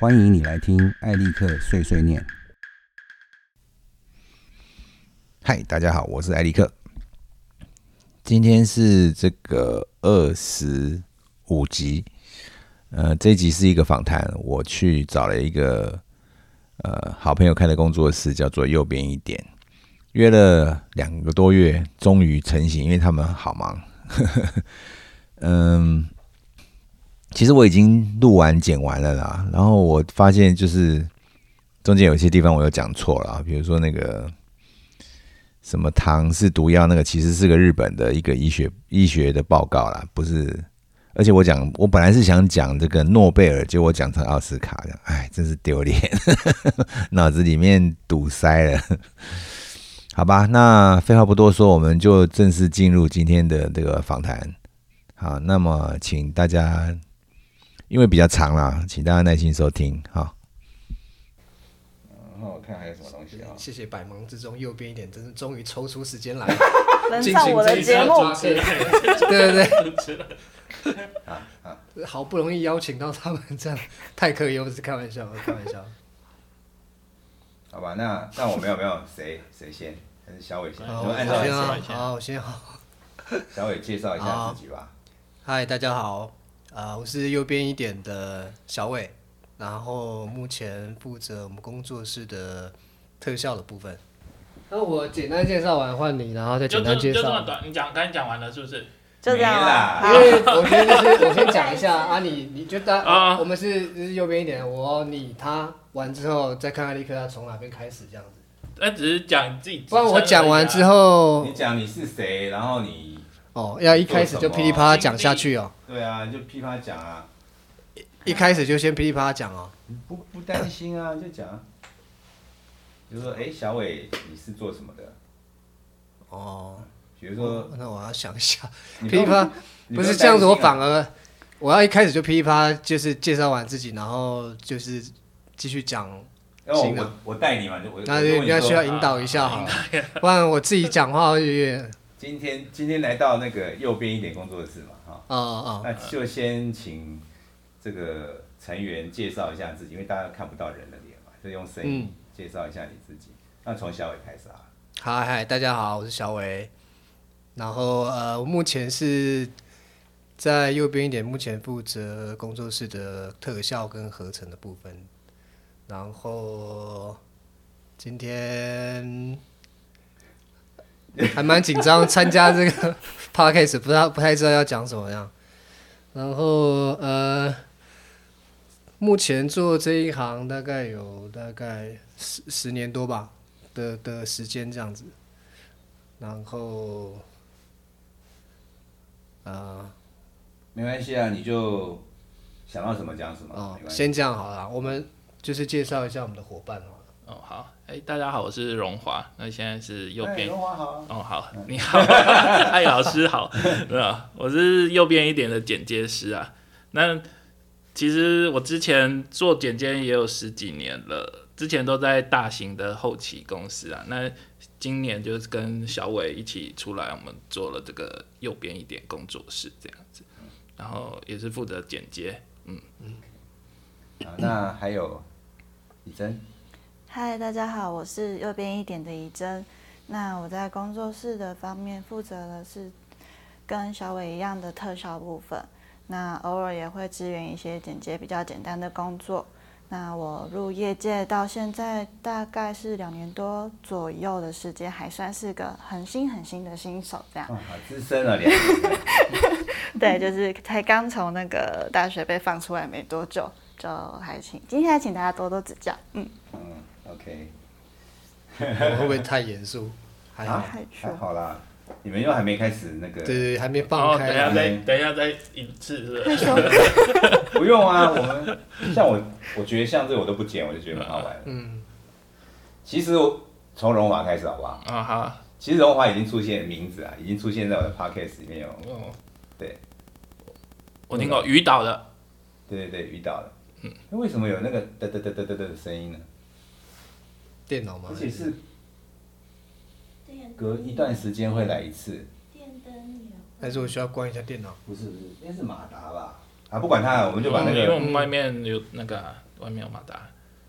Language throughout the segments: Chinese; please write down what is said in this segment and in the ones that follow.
欢迎你来听艾利克碎碎念。嗨，大家好，我是艾利克。今天是这个二十五集，呃，这集是一个访谈。我去找了一个呃好朋友开的工作室，叫做右边一点，约了两个多月，终于成型，因为他们好忙。嗯，其实我已经录完剪完了啦，然后我发现就是中间有些地方我有讲错了，比如说那个。什么糖是毒药？那个其实是个日本的一个医学医学的报告啦，不是。而且我讲，我本来是想讲这个诺贝尔，结果讲成奥斯卡的，哎，真是丢脸，脑子里面堵塞了。好吧，那废话不多说，我们就正式进入今天的这个访谈。好，那么请大家，因为比较长啦，请大家耐心收听。好。然后我看还有什么东西啊？谢谢百忙之中右边一点，真是终于抽出时间来能 上我的节目。对对对，啊啊！好。不容易邀请到他们，这样太可以，我是开玩笑，开玩笑。好。吧，那那我没有没有谁谁先？还是小伟先？我按照先啊，好，我先好。小伟介绍一下自己吧。嗨，大家好，啊，我是右边一点的小伟。然后目前负责我们工作室的特效的部分。那我简单介绍完换你，然后再简单介绍。就这么短，你讲刚才讲完了是不是？就这样啦。因为我觉得就是我先讲一下啊，你你觉得啊，我们是就是右边一点，我你他完之后再看看立刻要从哪边开始这样子。那只是讲自己。不然我讲完之后。你讲你是谁，然后你。哦，要一开始就噼里啪啦讲下去哦。对啊，就噼啪讲啊。一开始就先噼里啪啦讲哦，不不担心啊，就讲，比如说，哎，小伟，你是做什么的？哦，比如说，那我要想一下，噼里啪，不是这样子，我反而我要一开始就噼里啪，就是介绍完自己，然后就是继续讲。行我我带你嘛，就我那应该需要引导一下哈，不然我自己讲话有点。今天今天来到那个右边一点工作室嘛，哈，哦哦，那就先请。这个成员介绍一下自己，因为大家看不到人的脸嘛，就用声音介绍一下你自己。那从小伟开始啊。嗨嗨，大家好，我是小伟。然后呃，我目前是在右边一点，目前负责工作室的特效跟合成的部分。然后今天 还蛮紧张，参加这个 podcast，不知道不太知道要讲什么样。然后呃。目前做这一行大概有大概十十年多吧的的时间这样子，然后，啊，没关系啊，你就想到什么讲什么。哦，先这样好了，我们就是介绍一下我们的伙伴好了。哦，好，哎，大家好，我是荣华，那现在是右边。荣华好。哦，好，你好，艾老师好，对吧？我是右边一点的剪接师啊，那。其实我之前做剪接也有十几年了，之前都在大型的后期公司啊。那今年就是跟小伟一起出来，我们做了这个右边一点工作室这样子，然后也是负责剪接，嗯嗯。好，那还有李珍。嗨，大家好，我是右边一点的怡珍。那我在工作室的方面负责的是跟小伟一样的特效部分。那偶尔也会支援一些剪接比较简单的工作。那我入业界到现在大概是两年多左右的时间，还算是个很新很新的新手这样。好资深了两年。对，就是才刚从那个大学被放出来没多久，就还请今天还请大家多多指教。嗯嗯，OK 我。会不会太严肃？还好，还好啦。你们又还没开始那个？对对，还没放开。等下再，等一下再一次，是不是？不用啊，我们像我，我觉得像这我都不剪，我就觉得很好玩。嗯。其实我从荣华开始好不好？啊好。其实荣华已经出现名字啊，已经出现在我的 podcast 里面有。哦。对。我听过鱼岛的。对对对，鱼岛的。嗯。那为什么有那个嘚嘚嘚嘚嘚的声音呢？电脑吗？而且是。隔一段时间会来一次。电灯有。还是我需要关一下电脑？不是不是，应该是马达吧？啊，不管它了，我们就把那个。因为我们外面有那个外面有马达。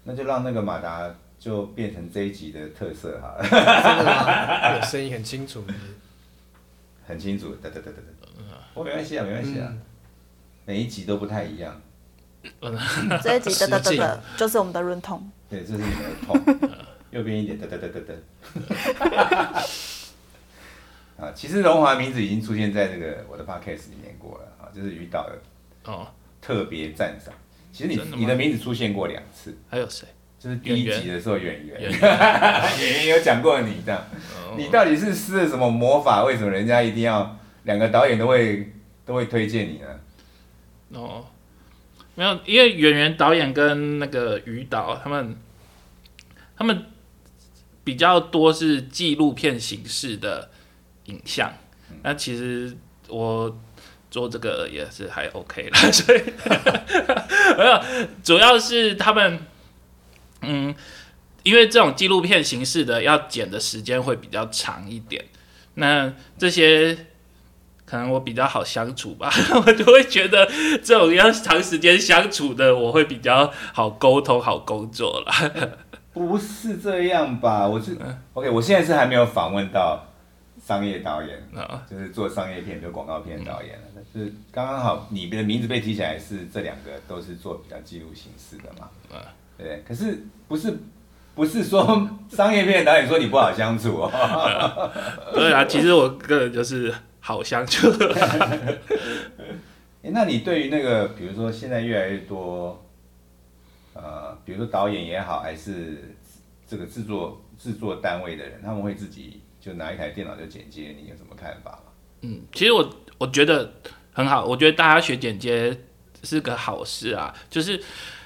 那就让那个马达就变成这一集的特色好了，真的吗？有声音很清楚，很清楚，哒哒哒哒哒。我没关系啊，没关系啊，嗯每一集都不太一样。这一集的的的实的，就是我们的润痛。对，这是你们的痛。右边一点，哒哒哒哒哒。啊，其实荣华名字已经出现在这个我的 podcast 里面过了啊，就是于导的哦，特别赞赏。其实你的你的名字出现过两次，还有谁？就是第一集的时候演员，演 演员有讲过你这样，哦你到底是施了什么魔法？为什么人家一定要两个导演都会都会推荐你呢？哦，没有，因为演员导演跟那个于导他们，他们比较多是纪录片形式的影像。那其实我做这个也是还 OK 啦，所以没有，主要是他们，嗯，因为这种纪录片形式的要剪的时间会比较长一点，那这些。可能我比较好相处吧，我就会觉得这种要长时间相处的，我会比较好沟通、好工作啦。不是这样吧？我是嗯 OK，我现在是还没有访问到商业导演，啊，就是做商业片、就广告片的导演了。就是刚刚好，你的名字被提起来是这两个都是做比较记录形式的嘛？嗯对？可是不是不是说 商业片的导演说你不好相处哦。对啊，其实我个人就是好相处。诶那你对于那个，比如说现在越来越多，呃，比如说导演也好，还是这个制作制作单位的人，他们会自己就拿一台电脑就剪接，你有什么看法吗？嗯，其实我我觉得很好，我觉得大家学剪接是个好事啊，就是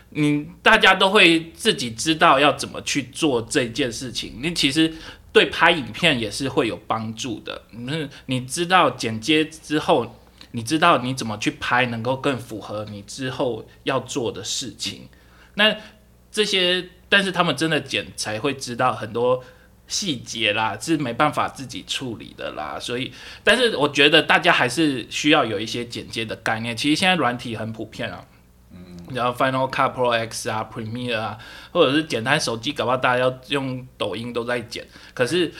你大家都会自己知道要怎么去做这件事情，你其实对拍影片也是会有帮助的。嗯，你知道剪接之后，你知道你怎么去拍，能够更符合你之后要做的事情。那这些，但是他们真的剪才会知道很多细节啦，是没办法自己处理的啦。所以，但是我觉得大家还是需要有一些剪接的概念。其实现在软体很普遍啊，嗯，然后 Final Cut Pro X 啊、Premiere 啊，或者是简单手机，搞不好大家要用抖音都在剪。可是，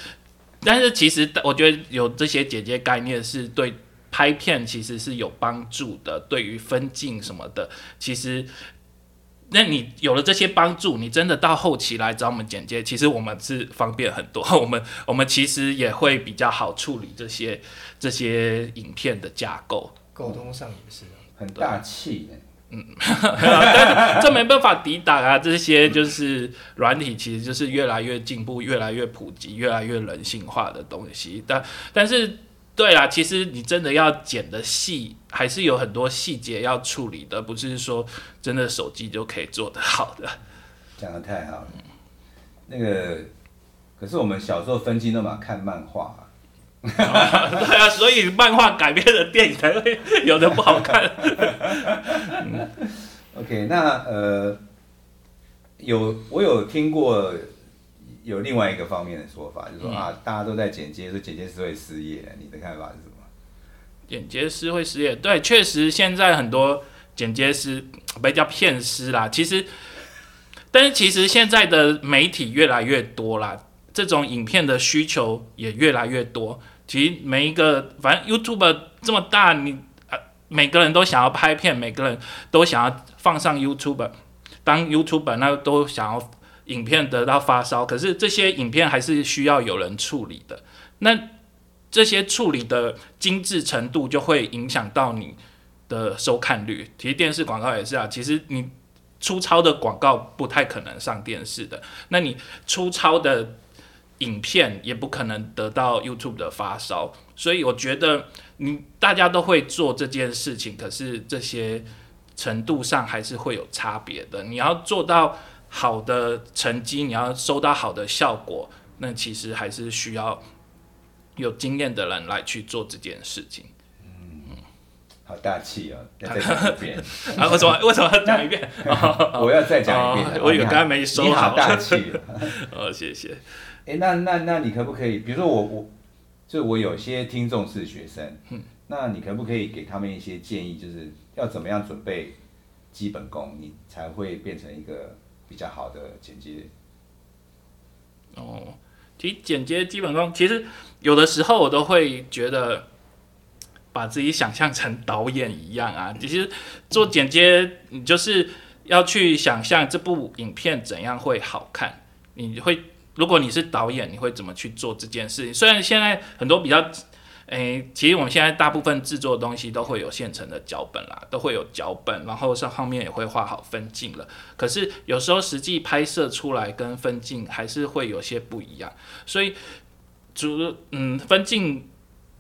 但是其实我觉得有这些剪接概念是对拍片其实是有帮助的，对于分镜什么的，其实。那你有了这些帮助，你真的到后期来找我们剪接，其实我们是方便很多。我们我们其实也会比较好处理这些这些影片的架构。沟通上也是啊。很大气嗯。但这没办法抵挡啊！这些就是软体，其实就是越来越进步、越来越普及、越来越人性化的东西。但但是，对啦，其实你真的要剪的细，还是有很多细节要处理的，不是说真的手机就可以做得好的。讲的太好了。那个，可是我们小时候分镜都嘛看漫画、啊，对啊，所以漫画改编的电影才会有的不好看。OK，那呃，有我有听过有另外一个方面的说法，就是说、啊，大家都在剪接，说剪接师会失业，你的看法是什么？剪接师会失业，对，确实现在很多剪接师被叫片师啦。其实，但是其实现在的媒体越来越多啦，这种影片的需求也越来越多。其实每一个，反正 YouTube 这么大，你呃每个人都想要拍片，每个人都想要放上 YouTube，当 YouTuber 那都想要影片得到发烧。可是这些影片还是需要有人处理的。那这些处理的精致程度就会影响到你的收看率。其实电视广告也是啊，其实你粗糙的广告不太可能上电视的，那你粗糙的影片也不可能得到 YouTube 的发烧。所以我觉得你大家都会做这件事情，可是这些程度上还是会有差别的。你要做到好的成绩，你要收到好的效果，那其实还是需要有经验的人来去做这件事情。好大气哦！再讲一遍，啊，为什么 为什么要讲一遍？我要再讲一遍。哦我以为刚才没收你好好大气哦。哦，谢谢。哎、那那那你可不可以，比如说我我，就我有些听众是学生，嗯那你可不可以给他们一些建议，就是要怎么样准备基本功，你才会变成一个比较好的剪接？哦，其实剪接基本功，其实有的时候我都会觉得把自己想象成导演一样啊。其实做剪接，你就是要去想象这部影片怎样会好看。你会，如果你是导演，你会怎么去做这件事情？虽然现在很多比较。诶，其实我们现在大部分制作的东西都会有现成的脚本啦，都会有脚本，然后上后面也会画好分镜了。可是有时候实际拍摄出来跟分镜还是会有些不一样，所以主嗯分镜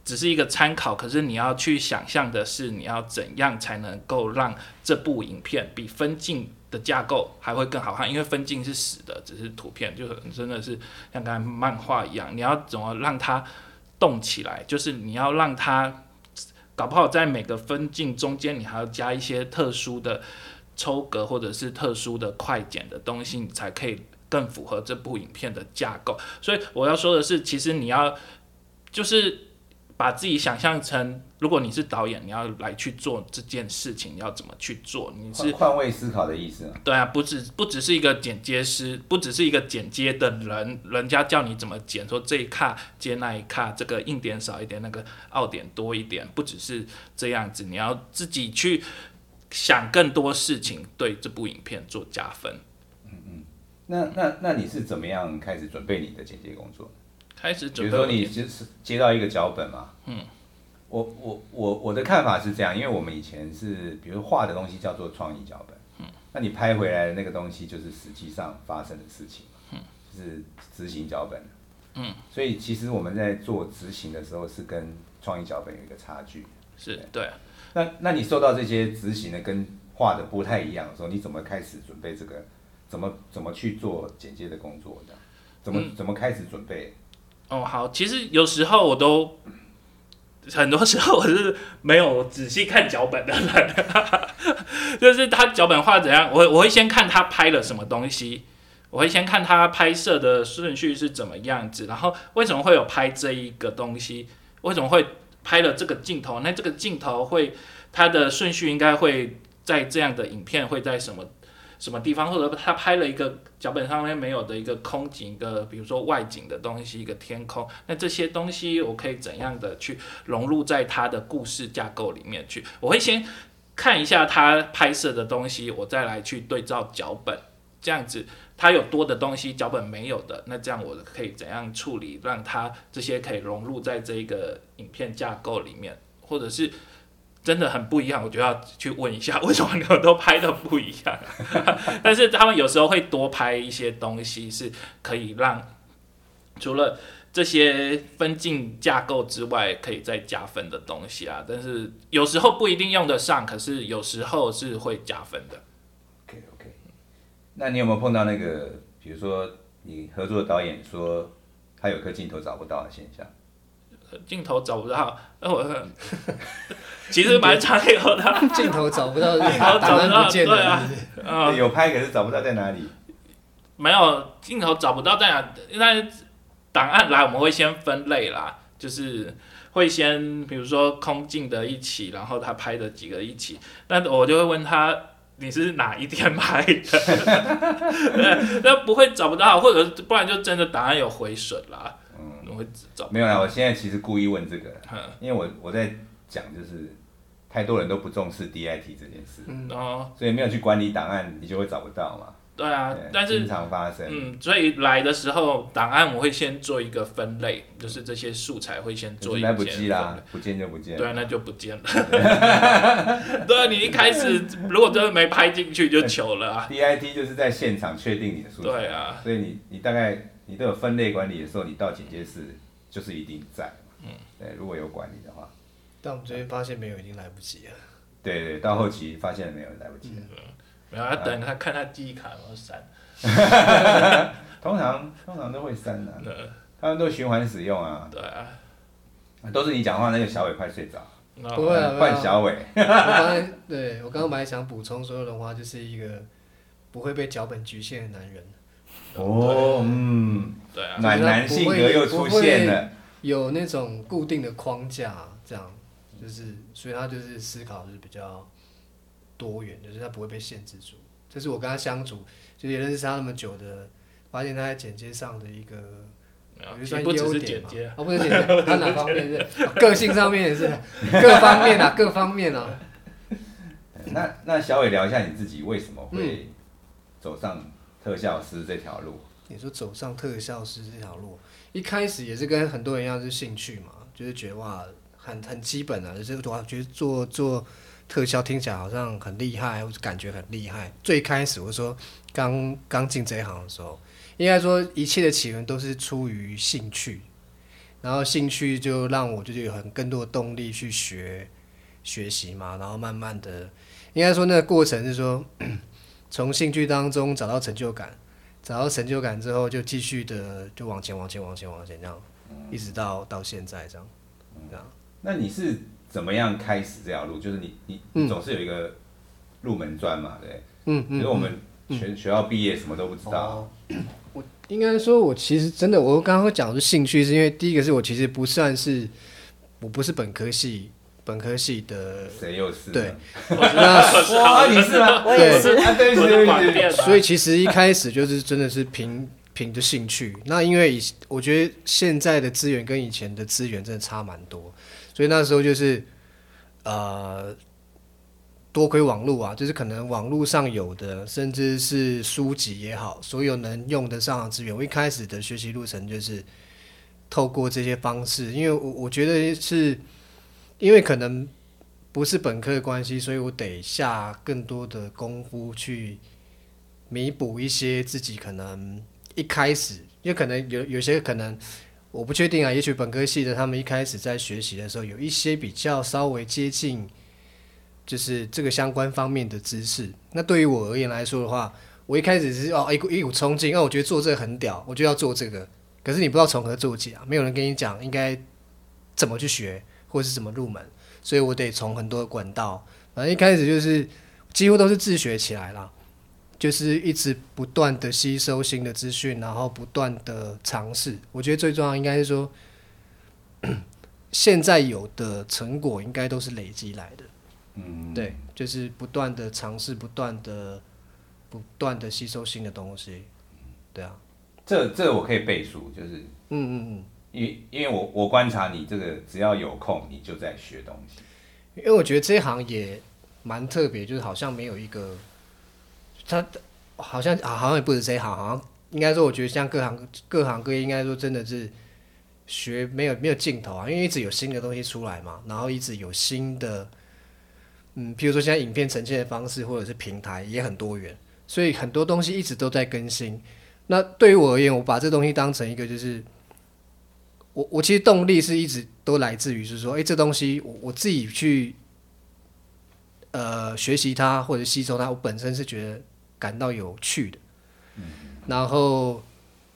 只是一个参考，可是你要去想象的是你要怎样才能够让这部影片比分镜的架构还会更好看，因为分镜是死的，只是图片，就真的是像刚才漫画一样，你要怎么让它。动起来，就是你要让它，搞不好在每个分镜中间，你还要加一些特殊的抽格或者是特殊的快剪的东西，你才可以更符合这部影片的架构。所以我要说的是，其实你要就是。把自己想象成，如果你是导演，你要来去做这件事情，你要怎么去做？你是换位思考的意思。对啊，不只不只是一个剪接师，不只是一个剪接的人，人家叫你怎么剪，说这一卡接那一卡，这个硬点少一点，那个凹点多一点，不只是这样子，你要自己去想更多事情，对这部影片做加分。嗯嗯，那那那你是怎么样开始准备你的剪接工作？开始比如说你就是接到一个脚本嘛，嗯，我我我我的看法是这样，因为我们以前是，比如画的东西叫做创意脚本，嗯，那你拍回来的那个东西就是实际上发生的事情，嗯，是执行脚本，嗯，所以其实我们在做执行的时候是跟创意脚本有一个差距，是对，那那你受到这些执行的跟画的不太一样的时候，你怎么开始准备这个？怎么怎么去做剪接的工作的？怎么怎么开始准备？哦，好，其实有时候我都，很多时候我是没有仔细看脚本的人，就是他脚本画怎样，我我会先看他拍了什么东西，我会先看他拍摄的顺序是怎么样子，然后为什么会有拍这一个东西，为什么会拍了这个镜头，那这个镜头会它的顺序应该会在这样的影片会在什么？什么地方，或者他拍了一个脚本上面没有的一个空景，一个比如说外景的东西，一个天空，那这些东西我可以怎样的去融入在他的故事架构里面去？我会先看一下他拍摄的东西，我再来去对照脚本，这样子他有多的东西脚本没有的，那这样我可以怎样处理，让他这些可以融入在这一个影片架构里面，或者是。真的很不一样，我就要去问一下，为什么你们都拍的不一样？但是他们有时候会多拍一些东西，是可以让除了这些分镜架构之外，可以再加分的东西啊。但是有时候不一定用得上，可是有时候是会加分的。OK OK，那你有没有碰到那个，比如说你合作的导演说他有颗镜头找不到的现象？镜头找不到，那 我其实蛮常有的。镜头找不到，镜头找不到，对啊，有拍可是找不到在哪里。没有镜头找不到在哪，那档案来我们会先分类啦，就是会先比如说空镜的一起，然后他拍的几个一起，那我就会问他你是哪一天拍的，那不会找不到，或者不然就真的档案有毁损啦。没有啦，我现在其实故意问这个，因为我我在讲就是太多人都不重视 DIT 这件事，哦，所以没有去管理档案，你就会找不到嘛。对啊，但是经常发生。嗯，所以来的时候档案我会先做一个分类，就是这些素材会先做一个。来不及啦，不见就不见。对啊，那就不见了。对啊，你一开始如果真的没拍进去就糗了啊。DIT 就是在现场确定你的素材。对啊，所以你你大概。你都有分类管理的时候，你到剪接室就是一定在。嗯，对，如果有管理的话。但我们最近发现没有，已经来不及了。对对，到后期发现没有，来不及了。没有，他等他看他记忆卡有没有删。通常通常都会删的。他们都循环使用啊。对啊。都是你讲话，那个小伟快睡着。不会啊，换小伟。我刚才对我刚刚本来想补充说的话，就是一个不会被脚本局限的男人。哦，嗯，对啊，暖男性格又出现了，有那种固定的框架，这样就是，所以他就是思考就是比较多元，就是他不会被限制住。这是我跟他相处，就是也认识他那么久的，发现他在剪接上的一个，啊我觉得算不只是优点嘛啊，啊，不是剪接，他哪方面是？啊个性上面也是，各方面啊，各方面啊。那那小伟聊一下你自己为什么嗯会走上特效师这条路？你说走上特效师这条路，一开始也是跟很多人一样，是兴趣嘛，就是觉得哇，很很基本啊，就是哇觉得做做特效听起来好像很厉害，或者感觉很厉害。最开始我说刚刚进这一行的时候，应该说一切的起源都是出于兴趣，然后兴趣就让我就是有很更多的动力去学学习嘛，然后慢慢的，应该说那个过程是说从兴趣当中找到成就感。找到成就感之后，就继续的就往前往前往前往前这样，一直到到现在这样，这样。那你是怎么样开始这条路？就是你你你总是有一个入门砖嘛，对不对？嗯比如我们学学校毕业什么都不知道，哦，我应该说，我其实真的，我刚刚会讲的是兴趣，是因为第一个是我其实不算是，我不是本科系本科系的，谁又是呢？对 我知道，哇，你是吗？我也是，所以其实一开始就是真的是凭凭着兴趣。那因为以我觉得现在的资源跟以前的资源真的差蛮多，所以那时候就是呃，多亏网络啊，就是可能网络上有的，甚至是书籍也好，所有能用得上的资源，我一开始的学习路程就是透过这些方式，因为我我觉得是因为可能。不是本科的关系，所以我得下更多的功夫去弥补一些自己可能一开始，因为可能有有些可能我不确定啊，也许本科系的他们一开始在学习的时候有一些比较稍微接近，就是这个相关方面的知识。那对于我而言来说的话，我一开始是哦一股一股冲劲，那我觉得做这个很屌，我就要做这个。可是你不知道从何做起啊，没有人跟你讲应该怎么去学，或者是怎么入门。所以我得从很多的管道，反正一开始就是几乎都是自学起来啦，就是一直不断的吸收新的资讯，然后不断的尝试。我觉得最重要应该是说，现在有的成果应该都是累积来的，嗯，对，就是不断的尝试，不断的不断的吸收新的东西，对啊，这这我可以背书，就是嗯嗯嗯。因因为我我观察你这个，只要有空你就在学东西。因为我觉得这一行也蛮特别，就是好像没有一个，他好像啊好像也不止这一行，好像应该说，我觉得像各行各行各业，应该说真的是学没有没有尽头啊，因为一直有新的东西出来嘛，然后一直有新的，嗯，譬如说现在影片呈现的方式或者是平台也很多元，所以很多东西一直都在更新。那对于我而言，我把这东西当成一个就是。我我其实动力是一直都来自于是说，哎、这东西我我自己去呃学习它或者吸收它，我本身是觉得感到有趣的，然后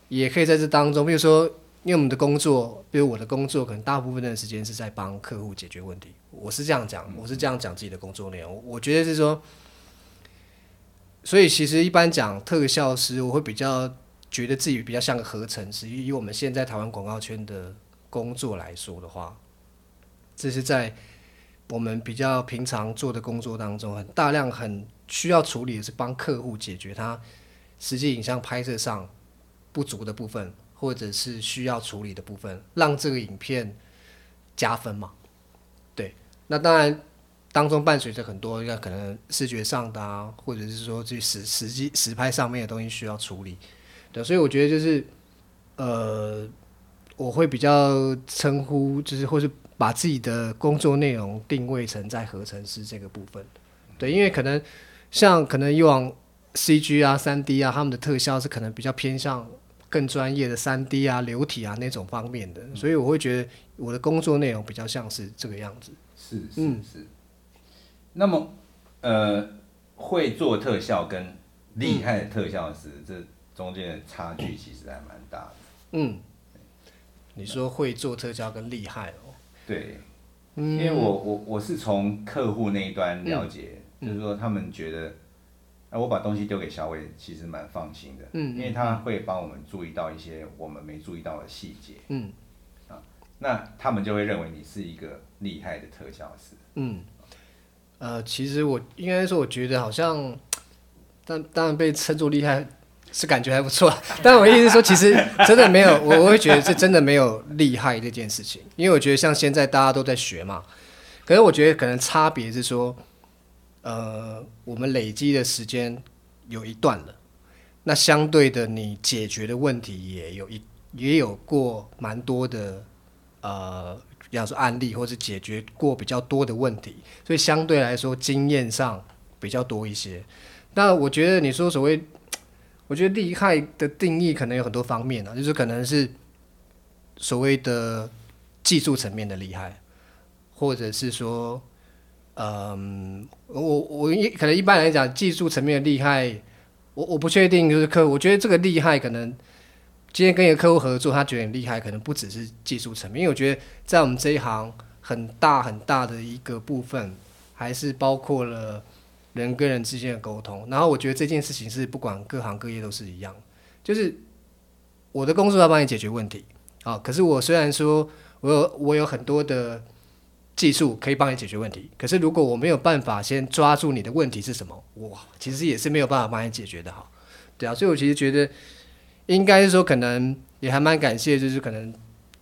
也可以在这当中，比如说，因为我们的工作，比如我的工作，可能大部分的时间是在帮客户解决问题，我是这样讲，我是这样讲自己的工作内容，我我觉得是说，所以其实一般讲特效师，我会比较。觉得自己比较像个合成师，以我们现在台湾广告圈的工作来说的话，这是在我们比较平常做的工作当中，很大量很需要处理的是帮客户解决他实际影像拍摄上不足的部分，或者是需要处理的部分，让这个影片加分嘛。对，那当然当中伴随着很多要可能视觉上的啊，或者是说去实实际实拍上面的东西需要处理。对，所以我觉得就是，呃，我会比较称呼，就是或是把自己的工作内容定位成在合成师这个部分。对，因为可能像可能以往 CG 啊、三 D 啊，他们的特效是可能比较偏向更专业的三 D 啊、流体啊那种方面的，所以我会觉得我的工作内容比较像是这个样子。是是嗯是。那么，呃，会做特效跟厉害的特效师，这中间的差距其实还蛮大的。嗯，你说会做特效跟厉害哦，对，嗯，因为我我我是从客户那一端了解，就是说他们觉得，啊，我把东西丢给小伟，其实蛮放心的，嗯嗯因为他会帮我们注意到一些我们没注意到的细节，嗯。啊那他们就会认为你是一个厉害的特效师。嗯，呃，其实我应该说，我觉得好像，但当然被称作厉害是感觉还不错，但我意思是说，其实真的没有，我我会觉得这真的没有厉害这件事情，因为我觉得像现在大家都在学嘛，可是我觉得可能差别是说，呃，我们累积的时间有一段了，那相对的你解决的问题也有一也有过蛮多的，呃。比方说案例，或是解决过比较多的问题，所以相对来说经验上比较多一些。那我觉得你说所谓，我觉得厉害的定义可能有很多方面啊，就是可能是所谓的技术层面的厉害，或者是说，嗯，我我一可能一般来讲技术层面的厉害，我我不确定就是客，我觉得这个厉害可能。今天跟一个客户合作，他觉得很厉害，可能不只是技术层面，因为我觉得在我们这一行很大很大的一个部分，还是包括了人跟人之间的沟通。然后我觉得这件事情是不管各行各业都是一样，就是我的工作要帮你解决问题啊。可是我虽然说我有我有很多的技术可以帮你解决问题，可是如果我没有办法先抓住你的问题是什么，哇，其实也是没有办法帮你解决的哈，对啊。所以我其实觉得。应该是说，可能也还蛮感谢，就是可能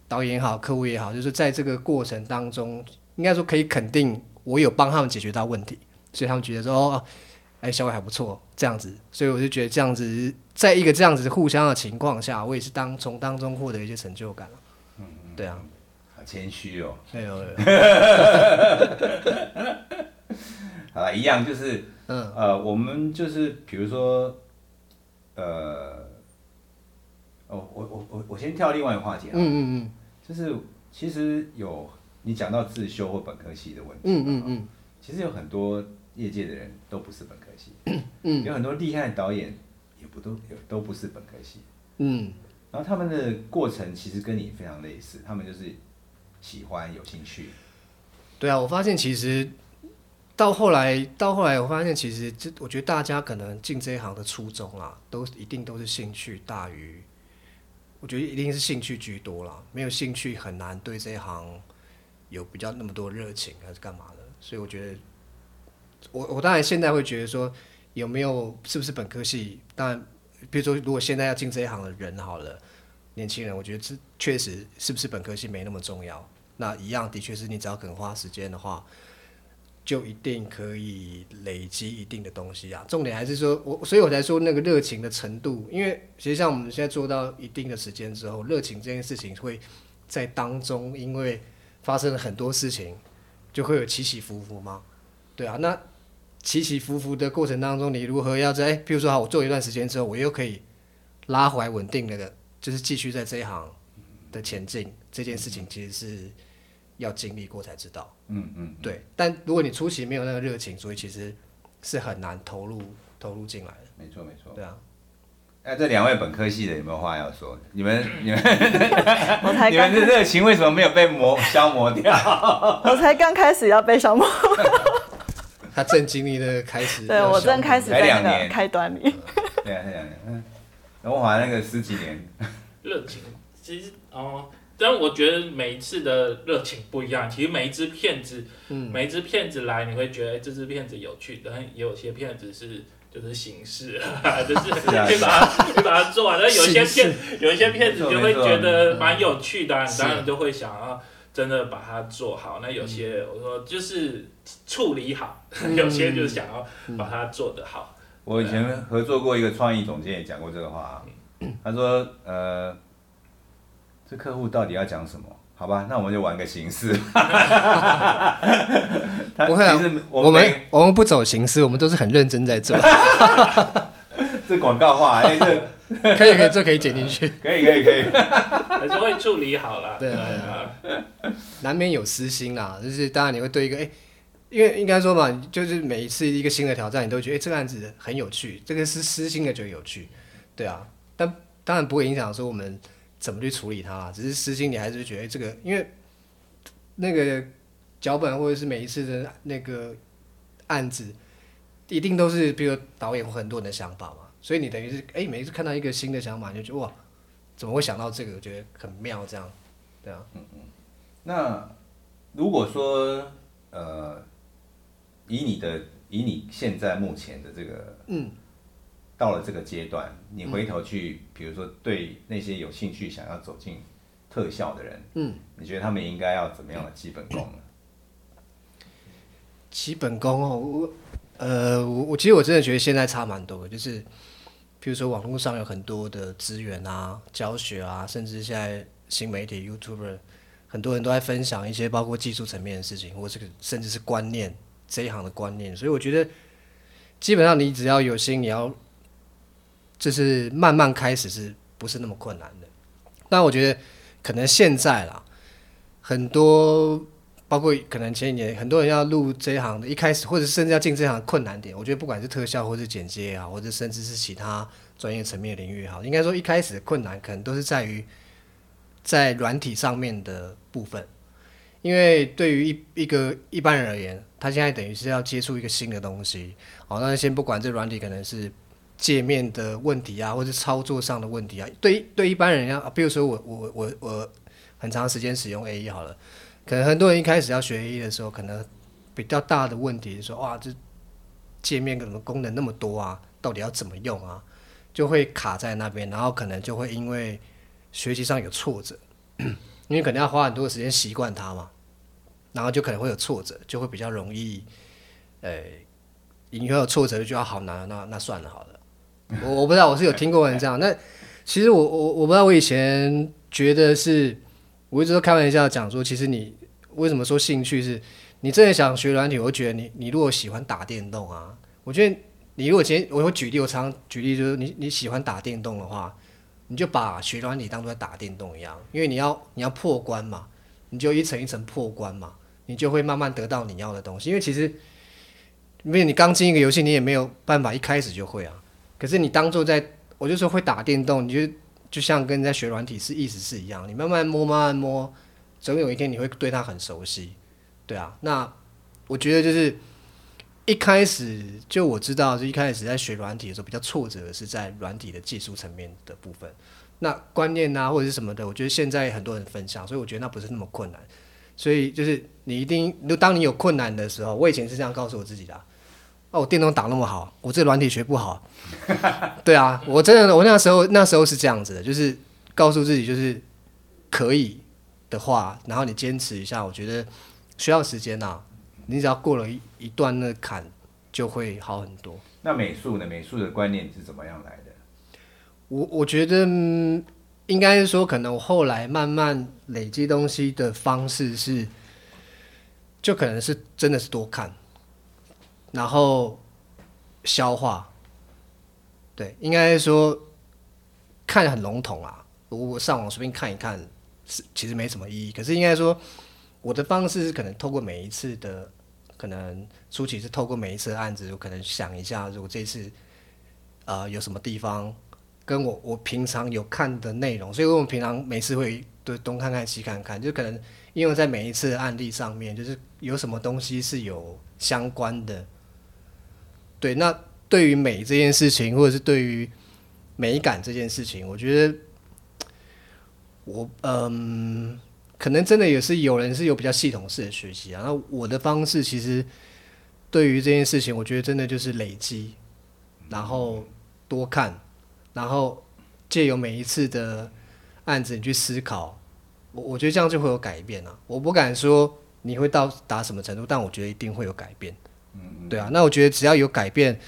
导演也好，客户也好，就是在这个过程当中，应该说可以肯定我有帮他们解决到问题，所以他们觉得说，哦，哎，小伟还不错，这样子，所以我就觉得这样子，在一个这样子互相的情况下，我也是当从当中获得一些成就感嗯嗯，对啊，好谦虚哦。没有。好了，一样就是，嗯，呃，我们就是比如说，呃。哦，我我我我先跳另外一个话题啊，嗯嗯嗯，就是其实有你讲到自修或本科系的问题，嗯嗯嗯，其实有很多业界的人都不是本科系，嗯，有很多厉害的导演也不都也都不是本科系，嗯，然后他们的过程其实跟你非常类似，他们就是喜欢有兴趣，对啊，我发现其实到后来到后来我发现其实这我觉得大家可能进这一行的初衷啊，都一定都是兴趣大于。我觉得一定是兴趣居多啦，没有兴趣很难对这一行有比较那么多热情还是干嘛的。所以我觉得，我我当然现在会觉得说，有没有是不是本科系？当然，比如说如果现在要进这一行的人好了，年轻人，我觉得这确实是不是本科系没那么重要。那一样的确是你只要肯花时间的话。就一定可以累积一定的东西啊！重点还是说，我所以我才说那个热情的程度，因为其实像我们现在做到一定的时间之后，热情这件事情会在当中，因为发生了很多事情，就会有起起伏伏嘛。对啊，那起起伏伏的过程当中，你如何要在，譬如说好，我做一段时间之后，我又可以拉回来稳定那个，就是继续在这一行的前进，这件事情其实是。要经历过才知道，嗯嗯，对。但如果你初期没有那个热情，所以其实是很难投入投入进来的。没错没错。对啊。哎，这两位本科系的有没有话要说？你们 你们你们的热情为什么没有被磨消磨掉？我才刚开始要被消磨。他正经历的开始。对我正开始在那个开端里。对啊，才两年。嗯。我好像那个十几年。热情，其实哦。但我觉得每一次的热情不一样。其实每一只骗子，每一只骗子来，你会觉得这只骗子有趣，但也有些骗子是就是形式，就是可以把它可以把它做完。但有些骗 有一些骗子就会觉得蛮有趣的，当然就会想要真的把它做好。那有些我说就是处理好，有些就是想要把它做得好。我以前合作过一个创意总监，也讲过这个话。他说，呃。这客户到底要讲什么？好吧，那我们就玩个形式。不会啊，我们我们不走形式，我们都是很认真在做。这广告话，哎，这 可以可以，这可以剪进去。可以可以可以，还是会处理好了。对啊，难免有私心啦，就是当然你会对一个哎，因为应该说嘛，就是每一次一个新的挑战，你都觉得哎这个案子很有趣，这个是私心的就有趣，对啊。但当然不会影响说我们。怎么去处理它？只是私心，你还是觉得这个，因为那个脚本或者是每一次的那个案子，一定都是比如导演或很多人的想法嘛，所以你等于是哎，每一次看到一个新的想法，你就觉得哇，怎么会想到这个？我觉得很妙，这样，对啊，嗯嗯。那如果说呃，以你的以你现在目前的这个嗯，到了这个阶段，你回头去，比如说对那些有兴趣想要走进特效的人，嗯，你觉得他们应该要怎么样的基本功呢？基本功哦，我呃，我我其实我真的觉得现在差蛮多的，就是比如说网络上有很多的资源啊、教学啊，甚至现在新媒体 YouTuber 很多人都在分享一些包括技术层面的事情，或这个甚至是观念这一行的观念，所以我觉得基本上你只要有心，你要就是慢慢开始，是不是那么困难的？但我觉得可能现在啦，很多。包括可能前几年很多人要入这一行的，一开始或者甚至要进这行困难点，我觉得不管是特效或者剪接也好，或者甚至是其他专业层面的领域也好，应该说一开始的困难可能都是在于在软体上面的部分，因为对于一一个一般人而言，他现在等于是要接触一个新的东西，好，那先不管这软体可能是界面的问题啊，或者操作上的问题啊，对对一般人要，比如说我我我我很长时间使用 A E 好了。可能很多人一开始要学 A 的时候，可能比较大的问题是说，哇，这界面什么功能那么多啊，到底要怎么用啊？就会卡在那边，然后可能就会因为学习上有挫折，因为可能要花很多时间习惯它嘛，然后就可能会有挫折，就会比较容易，呃，以后有挫折就要好难，那那算了好了。我我不知道，我是有听过人这样。那其实我我我不知道，我以前觉得是。我一直都开玩笑讲说，其实你为什么说兴趣是？你真的想学软体，我觉得你你如果喜欢打电动啊，我觉得你如果今天我会举例，我常举例就是你你喜欢打电动的话，你就把学软体当做打电动一样，因为你要你要破关嘛，你就一层一层破关嘛，你就会慢慢得到你要的东西。因为其实因为你刚进一个游戏，你也没有办法一开始就会啊。可是你当做在，我就说会打电动，你就。就像跟在学软体是意思是一样，你慢慢摸慢慢摸，总有一天你会对它很熟悉，对啊。那我觉得就是一开始就我知道，就一开始在学软体的时候比较挫折的是在软体的技术层面的部分。那观念啊或者是什么的，我觉得现在很多人分享，所以我觉得那不是那么困难。所以就是你一定，就当你有困难的时候，我以前是这样告诉我自己的。哦，我电动打那么好，我这软体学不好。对啊，我真的，我那时候那时候是这样子的，就是告诉自己，就是可以的话，然后你坚持一下，我觉得需要时间呐。你只要过了一一段那坎，就会好很多。那美术呢？美术的观念是怎么样来的？我我觉得应该是说，可能我后来慢慢累积东西的方式是，就可能是真的是多看。然后消化，对，应该说看很笼统啊。我上网随便看一看，是其实没什么意义。可是应该说，我的方式是可能透过每一次的，可能初期是透过每一次的案子，我可能想一下，如果这次呃有什么地方跟我我平常有看的内容，所以我们平常每次会对东看看西看看，就可能因为在每一次的案例上面，就是有什么东西是有相关的。对，那对于美这件事情，或者是对于美感这件事情，我觉得我嗯，可能真的也是有人是有比较系统式的学习啊。那我的方式其实对于这件事情，我觉得真的就是累积，然后多看，然后借由每一次的案子你去思考，我我觉得这样就会有改变啊。我不敢说你会到达什么程度，但我觉得一定会有改变。对啊，那我觉得只要有改变，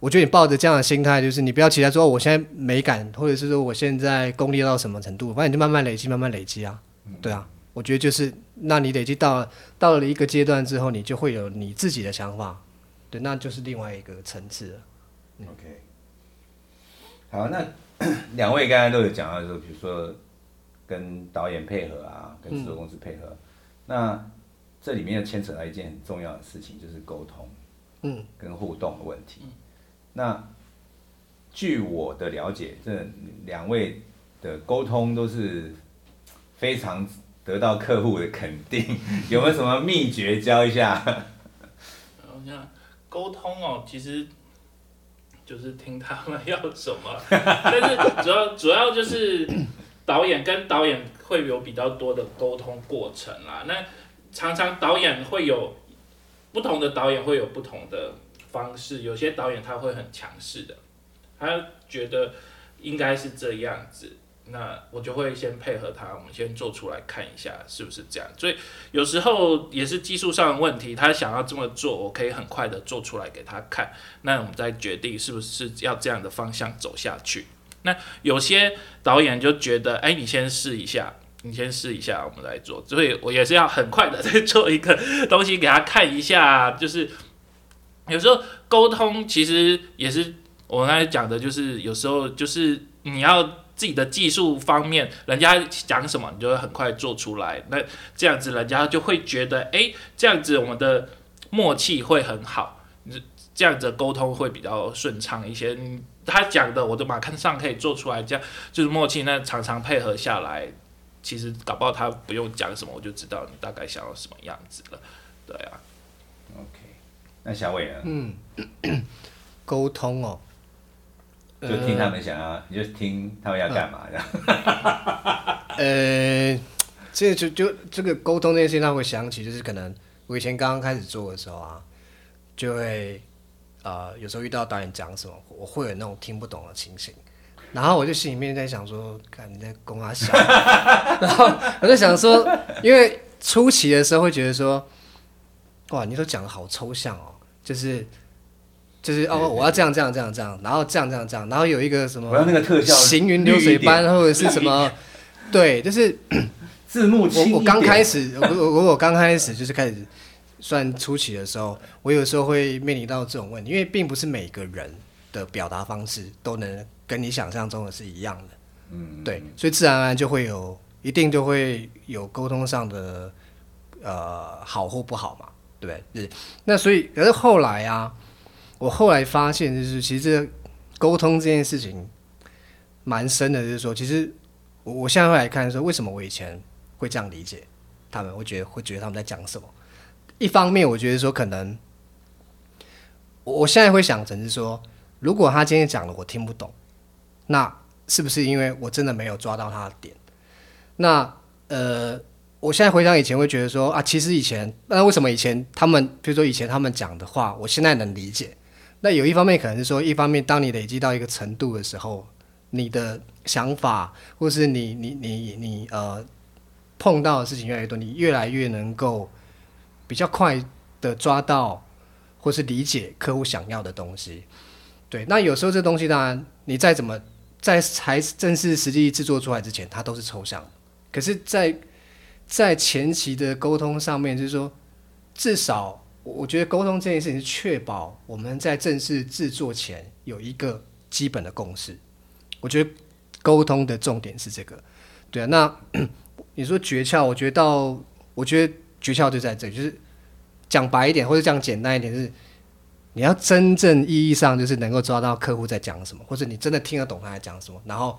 我觉得你抱着这样的心态，就是你不要期待说我现在美感，或者是说我现在功力到什么程度，反正你就慢慢累积，慢慢累积啊。对啊，我觉得就是，那你累积到到了一个阶段之后，你就会有你自己的想法，对，那就是另外一个层次了。OK，好，那 两位刚才都有讲到说，比如说跟导演配合啊，跟制作公司配合，那。这里面又牵扯到一件很重要的事情，就是沟通，嗯，跟互动的问题。那据我的了解，这两位的沟通都是非常得到客户的肯定。有没有什么秘诀教一下？我想沟通哦，其实就是听他们要什么，但是主要主要就是导演跟导演会有比较多的沟通过程啦。那常常导演会有，不同的导演会有不同的方式，有些导演他会很强势的，他觉得应该是这样子，那我就会先配合他，我们先做出来看一下是不是这样。所以有时候也是技术上的问题，他想要这么做，我可以很快的做出来给他看，那我们再决定是不是要这样的方向走下去。那有些导演就觉得，哎，你先试一下，你先试一下，我们来做。所以我也是要很快的再做一个东西给他看一下，就是有时候沟通其实也是我刚才讲的，就是有时候就是你要自己的技术方面，人家讲什么，你就会很快做出来。那这样子，人家就会觉得，哎，这样子我们的默契会很好，这样子沟通会比较顺畅一些。他讲的，我都马上可以做出来，这样就是默契。那常常配合下来，其实搞不好他不用讲什么，我就知道你大概想要什么样子了。对啊。那小伟呢？嗯，沟通哦，就听他们想要，你就听他们要干嘛这样。呃，这就就这个沟通这件事情，让我想起就是可能我以前刚刚开始做的时候啊，就会。呃，有时候遇到导演讲什么，我会有那种听不懂的情形，然后我就心里面在想说，看你在攻他笑，然后我就想说，因为初期的时候会觉得说，哇，你都讲的好抽象哦，就是就是哦，我要这样这样这样这样，然后这样这样这样，然后有一个什么，我要那个特效，行云流水般，或者是什么，对，就是 字幕我我刚开始，我我我刚开始就是开始。算初期的时候，我有时候会面临到这种问题，因为并不是每个人的表达方式都能跟你想象中的是一样的，嗯，对，所以自然而然就会有，一定就会有沟通上的呃好或不好嘛，对？是，那所以可是后来啊，我后来发现就是其实沟通这件事情蛮深的，就是说，其实我我现在会来看说，为什么我以前会这样理解他们，会觉得会觉得他们在讲什么。一方面，我觉得说可能，我现在会想成是说，如果他今天讲了我听不懂，那是不是因为我真的没有抓到他的点？那呃，我现在回想以前会觉得说啊，其实以前那为什么以前他们，比如说以前他们讲的话，我现在能理解？那有一方面可能是说，一方面当你累积到一个程度的时候，你的想法或是你你你你呃碰到的事情越来越多，你越来越能够。比较快的抓到，或是理解客户想要的东西，对。那有时候这东西当然，你再怎么在才正式实际制作出来之前，它都是抽象。可是，在在前期的沟通上面，就是说，至少我觉得沟通这件事情是确保我们在正式制作前有一个基本的共识。我觉得沟通的重点是这个，对啊。那 你说诀窍，我觉得到，我觉得。诀窍就在这里，就是讲白一点，或者讲简单一点，是你要真正意义上就是能够抓到客户在讲什么，或者你真的听得懂他在讲什么，然后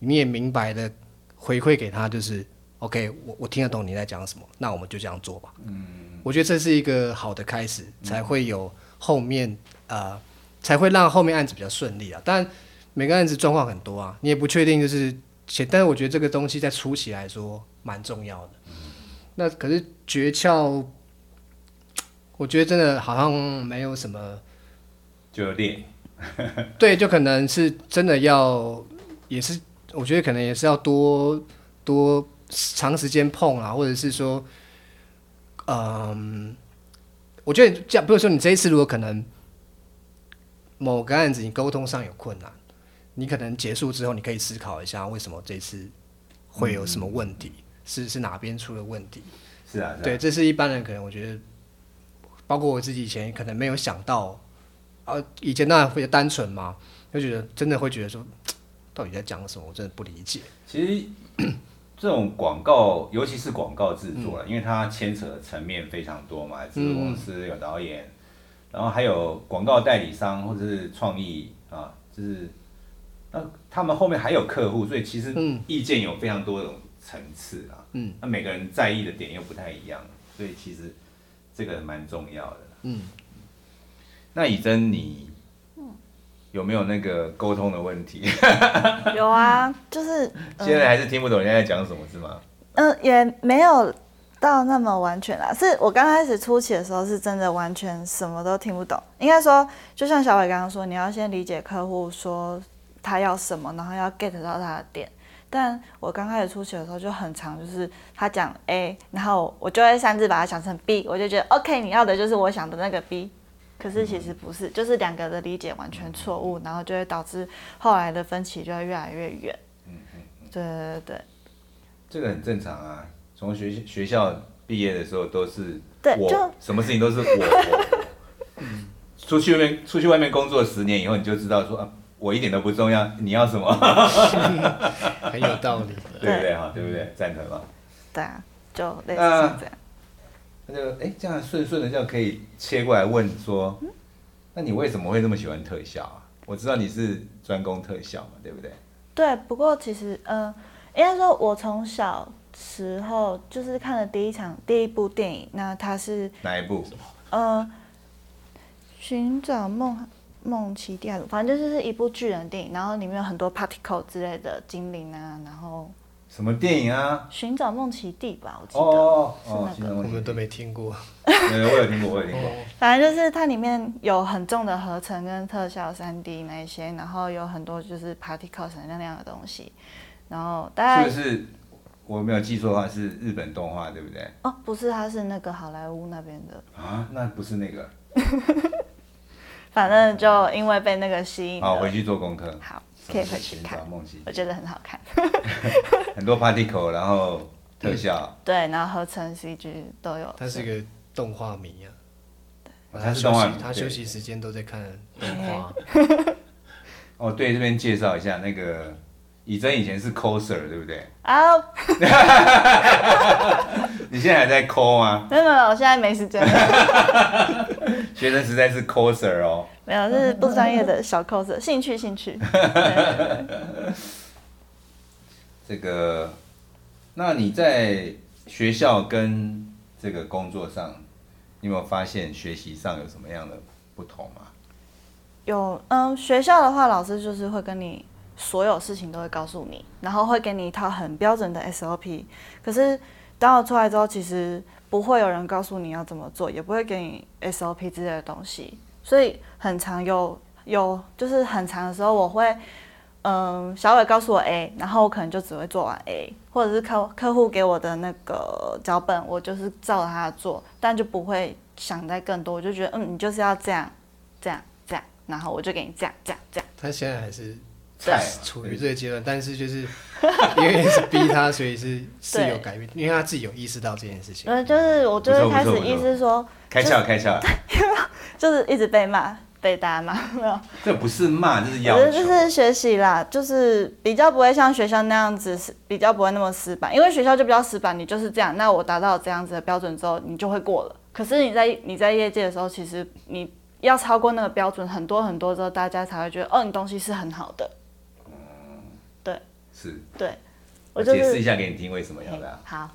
你也明白的回馈给他，就是 OK，我我听得懂你在讲什么，那我们就这样做吧。嗯，我觉得这是一个好的开始，才会有后面呃，才会让后面案子比较顺利啊。但每个案子状况很多啊，你也不确定，就是且，但是我觉得这个东西在初期来说蛮重要的。那可是诀窍，我觉得真的好像没有什么，就练，对，就可能是真的要，也是我觉得可能也是要多多长时间碰啊，或者是说，嗯，我觉得这样，比如说你这一次如果可能某个案子你沟通上有困难，你可能结束之后你可以思考一下为什么这次会有什么问题。是是哪边出了问题？是啊，对，这是一般人可能我觉得，包括我自己以前可能没有想到，啊，以前那会单纯嘛，就觉得真的会觉得说，到底在讲什么？我真的不理解。其实这种广告，尤其是广告制作了，因为它牵扯的层面非常多嘛，制作公司有导演，然后还有广告代理商或者是创意啊，就是那他们后面还有客户，所以其实意见有非常多种。层次啊，嗯，那每个人在意的点又不太一样，所以其实这个蛮重要的。嗯，那以真你，有没有那个沟通的问题？有啊，就是现在还是听不懂人家在讲什么，是吗？嗯，也没有到那么完全啦，是我刚开始初期的时候是真的完全什么都听不懂。应该说，就像小伟刚刚说，你要先理解客户说他要什么，然后要 get 到他的点。但我刚开始初期的时候就很长，就是他讲 A，然后我就会擅自把它想成 B，我就觉得 OK，你要的就是我想的那个 B。可是其实不是，就是两个的理解完全错误，然后就会导致后来的分歧就会越来越远。嗯嗯嗯，对对对这个很正常啊。从学学校毕业的时候都是对，我就什么事情都是我。出去外面出去外面工作十年以后，你就知道说啊，我一点都不重要，你要什么，很有道理。对不对哈？对不对？赞成吗？对啊，就类似这样。那就哎，这样顺顺的就可以切过来问说，那你为什么会那么喜欢特效啊？我知道你是专攻特效嘛，对不对？对，不过其实，呃，应该说，我从小时候就是看了第一场第一部电影，那它是哪一部？呃，寻找梦梦奇地还是反正就是一部巨人电影，然后里面有很多 particle 之类的精灵啊，然后什么电影啊？寻找梦奇地吧，我记得。哦哦是那个我们都没听过。对，我有听过，我有听过。哦，反正就是它里面有很重的合成跟特效、三 D 那一些，然后有很多就是 particle 闪亮亮的东西，然后大概是不是我没有记错的话是日本动画，对不对？哦，不是，它是那个好莱坞那边的，啊，那不是那个。反正就因为被那个吸引。好，回去做功课。好，可以回去看，我觉得很好看。很多 particle，然后特效，对，然后合成 CG 都有。他是一个动画迷啊。他他休息是动画迷，他休息时间都在看动画。哦，对，这边介绍一下，那个以真以前是 coser，对不对？啊，你现在还在 co 吗？没有没有，我现在没时间了。学生时代是 coser 哦。没有，这是不专业的小 cos，兴趣兴趣。对 这个，那你在学校跟这个工作上，你有没有发现学习上有什么样的不同吗？有，嗯，学校的话，老师就是会跟你所有事情都会告诉你，然后会给你一套很标准的 SOP。可是当我出来之后，其实不会有人告诉你要怎么做，也不会给你 SOP 之类的东西，所以很长有有就是很长的时候，我会。嗯，小伟告诉我 A，然后我可能就只会做完 A，或者是客客户给我的那个脚本，我就是照着他做，但就不会想再更多，我就觉得嗯，你就是要这样，这样，这样，然后我就给你这样，这样，这样。他现在还是菜啊处于这个阶段，但是就是因为是逼他，所以是是有改变，因为他自己有意识到这件事情。呃，就是我就不是开始意思说，开窍，开窍，就是一直被骂，被大家骂，没有，这不是骂，就是要我觉得求。就是学习啦，就是比较不会像学校那样子，是比较不会那么死板，因为学校就比较死板，你就是这样，那我达到这样子的标准之后，你就会过了。可是你在你在业界的时候，其实你要超过那个标准很多很多之后，大家才会觉得，哦，你东西是很好的对。是，对，我就是解释一下给你听为什么要这样？好，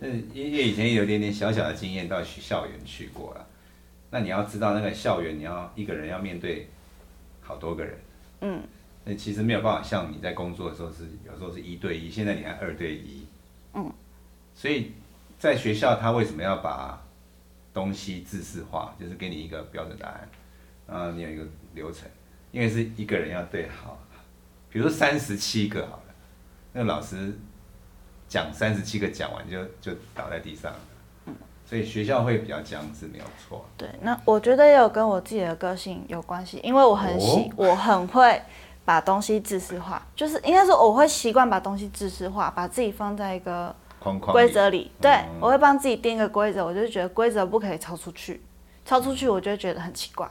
嗯，因为以前有点点小小的经验，到学校园去过了。那你要知道，那个校园你要一个人要面对好多个人，嗯，那其实没有办法像你在工作的时候是有时候是一对一，现在你还二对一，嗯，所以在学校他为什么要把东西自式化，就是给你一个标准答案，然后你有一个流程，因为是一个人要对好，比如说三十七个好了，那个老师讲三十七个讲完就就倒在地上了，所以学校会比较僵是没有错。对，那我觉得也有跟我自己的个性有关系，因为我很喜，我很会把东西自私化，就是应该说我会习惯把东西自私化，把自己放在一个框框规则里，对嗯我会帮自己定一个规则，我就觉得规则不可以超出去，超出去我就会觉得很奇怪。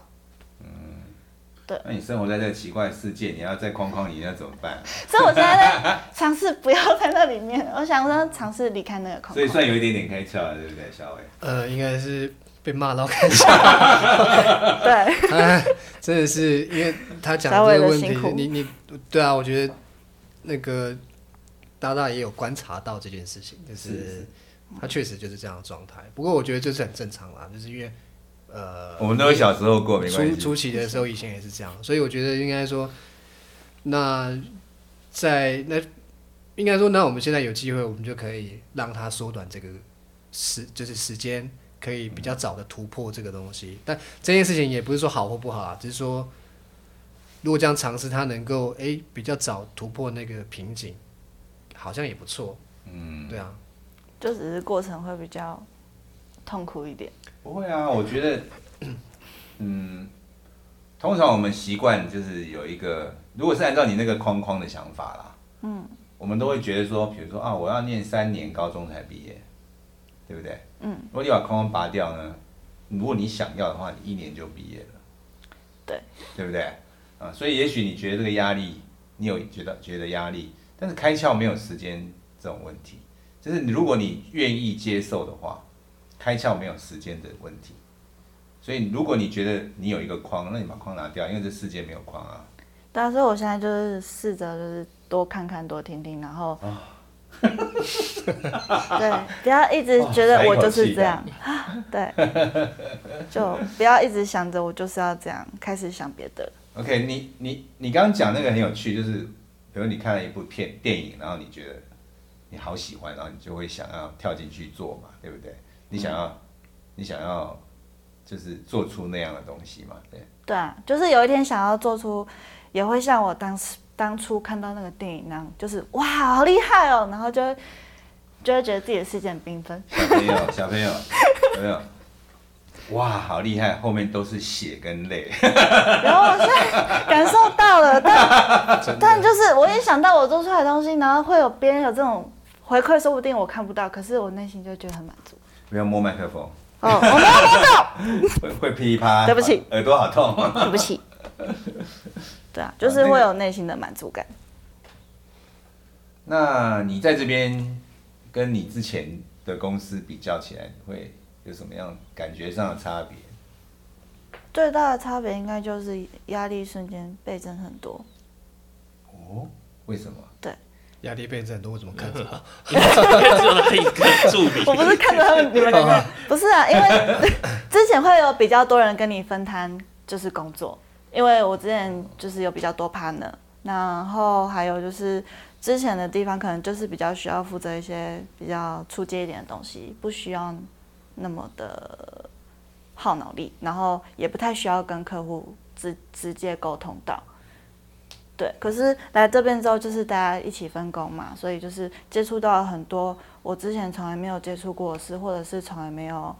那你生活在这个奇怪的世界，你要在框框里，那怎么办？所以我现在在尝试不要在那里面，我想说尝试离开那个框所以。算有一点点开窍了，对不对，小伟？呃，应该是被骂到开窍。对，哎真的是因为他讲这个问题的辛苦，你你对啊，我觉得那个大大也有观察到这件事情，就是是他确实就是这样的状态。不过我觉得这是很正常啦，就是因为呃，我们都有小时候过，没关系。初初期的时候以前也是这样，所以我觉得应该说，那在那应该说，那我们现在有机会，我们就可以让它缩短这个时就是时间可以比较早的突破这个东西。但这件事情也不是说好或不好啊，只是说如果这样尝试，它能够诶比较早突破那个瓶颈，好像也不错。嗯，对啊，就只是过程会比较痛苦一点。不会啊，我觉得，嗯，通常我们习惯就是有一个，如果是按照你那个框框的想法啦，嗯，我们都会觉得说，比如说啊，我要念三年高中才毕业，对不对？嗯，如果你把框框拔掉呢，如果你想要的话，你一年就毕业了，对，对不对？啊，所以也许你觉得这个压力，你有觉得觉得压力，但是开窍没有时间这种问题，就是你如果你愿意接受的话，开窍没有时间的问题。所以如果你觉得你有一个框，那你把框拿掉，因为这世界没有框啊。对啊，所以我现在就是试着就是多看看多听听，然后，对，不要一直觉得我就是这样，对，就不要一直想着我就是要这样，开始想别的。OK，你你你刚刚讲那个很有趣，就是比如你看了一部片电影，然后你觉得你好喜欢，然后你就会想要跳进去做嘛，对不对？你想要、你想要就是做出那样的东西嘛，对。对啊，就是有一天想要做出，也会像我当时当初看到那个电影那样，就是哇，好厉害哦，然后就会就会觉得自己的世界很缤纷。小朋友，小朋友，有没有？哇，好厉害！后面都是血跟泪。然后我现在感受到了，但 但就是我也想到我做出来的东西，然后会有别人有这种回馈，说不定我看不到，可是我内心就觉得很满足。不要摸麦克风，哦，我没有摸到，会 会噼里啪。对不起，耳朵好痛。对不起。对啊，就是会有内心的满足感。那你在这边跟你之前的公司比较起来，会有什么样感觉上的差别？最大的差别应该就是压力瞬间倍增很多。哦，为什么？压力倍增很多，我怎么看着我？只有他一个助理，我不是看着他们你们两个，不是啊，因为 之前会有比较多人跟你分摊就是工作，因为我之前就是有比较多 partner，然后还有就是之前的地方可能就是比较需要负责一些比较出街一点的东西，不需要那么的耗脑力，然后也不太需要跟客户直直接沟通到。对，可是来这边之后，就是大家一起分工嘛，所以就是接触到了很多我之前从来没有接触过的事，或者是从来没有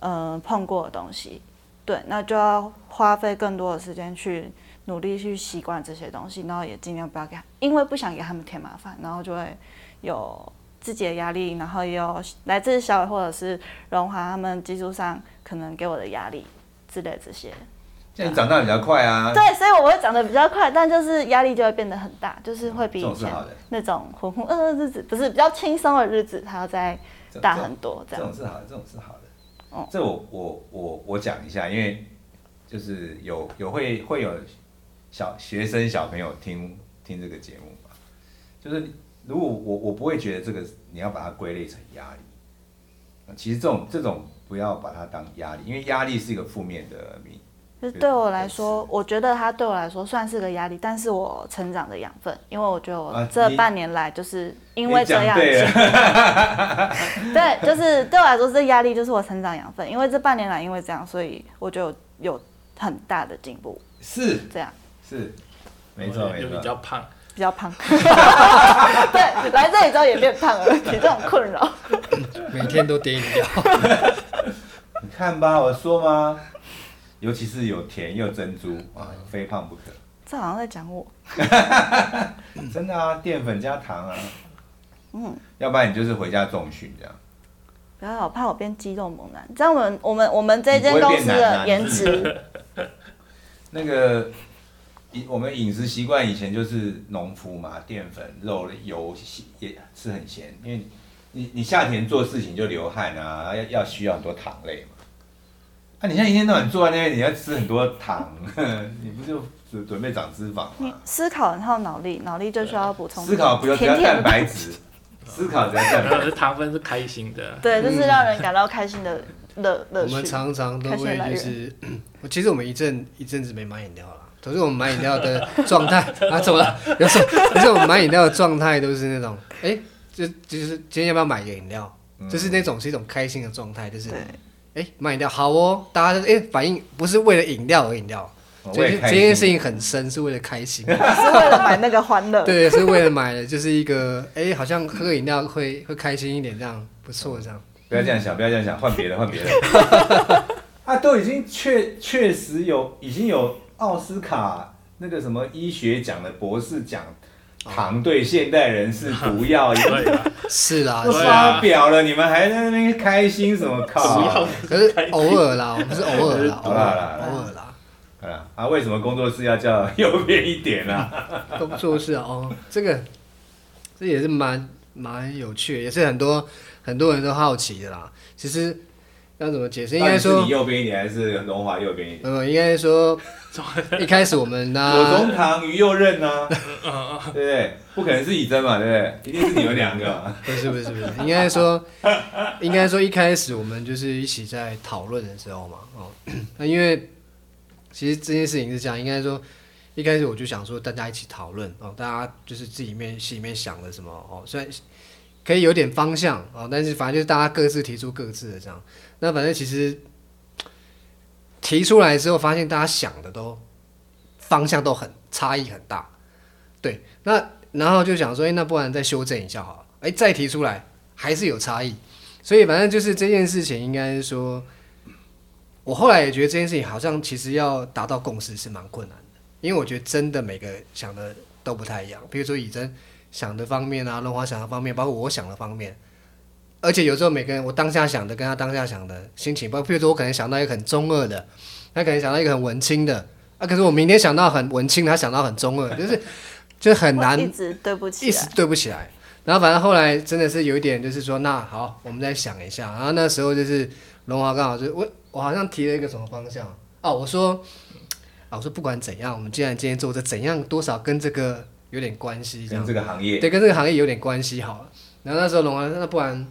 嗯、碰过的东西。对，那就要花费更多的时间去努力去习惯这些东西，然后也尽量不要给，因为不想给他们添麻烦，然后就会有自己的压力，然后也有来自小伟或者是荣华他们技术上可能给我的压力之类这些。现在你长大比较快啊。对，所以我会长得比较快，但就是压力就会变得很大，就是会比以前那种浑浑噩噩日子，不是比较轻松的日子，还要再大很多这样。这种是好的，这种是好的。哦这我我我我讲一下，因为就是有有会会有小学生小朋友听听这个节目嘛，就是如果我我不会觉得这个你要把它归类成压力，其实这种这种不要把它当压力，因为压力是一个负面的名。就是对我来说，我觉得它对我来说算是个压力，但是我成长的养分，因为我觉得我这半年来就是因为这样，对了，对，就是对我来说这压力就是我成长养分，因为这半年来因为这样，所以我就有有很大的进步，是这样是，没错没就比错。较胖。比较胖。对，来这里之后也变胖了，有这种困扰。每天都点饮料，你看吧，我说吗？尤其是有甜又珍珠啊，非胖不可。这好像在讲我。真的啊，淀粉加糖啊，嗯，要不然你就是回家重训这样。不要，我怕我变肌肉猛男。这样我们我们我们这间公司的颜值，那个饮我们饮食习惯以前就是农夫嘛，淀粉、肉、油也吃很咸，因为你你夏天做事情就流汗啊，要要需要很多糖类嘛。啊，你现在一天到晚坐在那边，你要吃很多糖，你不就准准备长脂肪你吗？思考很耗脑力，脑力就需要补充思考不要只要蛋甜甜的白质，思考只要蛋然后白质。是糖分是开心的，对，就是让人感到开心的乐乐我们趣。常常都会就是，其实我们一阵一阵子没买饮料了，可是我们买饮料的状态 啊，怎么了？有时候，可是我们买饮料的状态都是那种，哎、就就是今天要不要买个饮料？就是那种是一种开心的状态，就是对，哎卖饮料好哦，大家就哎反应不是为了饮料而饮料，所以哦我也开心这件事情很深，是为了开心。是为了买那个欢乐。对，是为了买的，就是一个哎，好像喝个饮料会会开心一点，这样不错，这样。不要这样想，不要这样想，换别的，换别的。啊，都已经确确实有，已经有奥斯卡那个什么医学奖的博士讲，糖对现代人是毒药，对啦，是啦都，发表了，你们还在那边开心什么？靠！可是偶尔啦，我们是偶尔啦，偶好啦啦偶尔啦。啊，为什么工作室要叫右边一点呢？工作室啊，哦，这个这也是蛮蛮有趣的，也是很多很多人都好奇的啦。其实要怎么解释？应该说你，右边一点还是龙华右边一点？呃，应该说 一开始我们左呢，宗棠、于右任呢？对不对？不可能是以真嘛，对不对？一定是你们两个嘛。不是不是不是，应该说应该说一开始我们就是一起在讨论的时候嘛，哦，那因为其实这件事情是这样，应该说。一开始我就想说，大家一起讨论哦，大家就是自己面心里面想的什么哦，虽然可以有点方向哦，但是反正就是大家各自提出各自的这样。那反正其实提出来之后，发现大家想的都方向都很差异很大，对。那然后就想说，哎、那不然再修正一下好了，哎、再提出来还是有差异，所以反正就是这件事情，应该说，我后来也觉得这件事情好像其实要达到共识是蛮困难的，因为我觉得真的每个想的都不太一样，比如说以真想的方面啊，龙华想的方面，包括我想的方面。而且有时候每个人我当下想的跟他当下想的心情，包括比如说我可能想到一个很中二的，他可能想到一个很文青的，啊，可是我明天想到很文青，他想到很中二，就是就很难一直对不起一直。对不起来。然后反正后来真的是有一点，就是说，那好，我们再想一下。然后那时候就是龙华刚好就我我好像提了一个什么方向哦，我说啊，我说不管怎样，我们既然今天做这怎样多少跟这个有点关系，这样跟这个行业，对，跟这个行业有点关系好了。然后那时候龙华那不然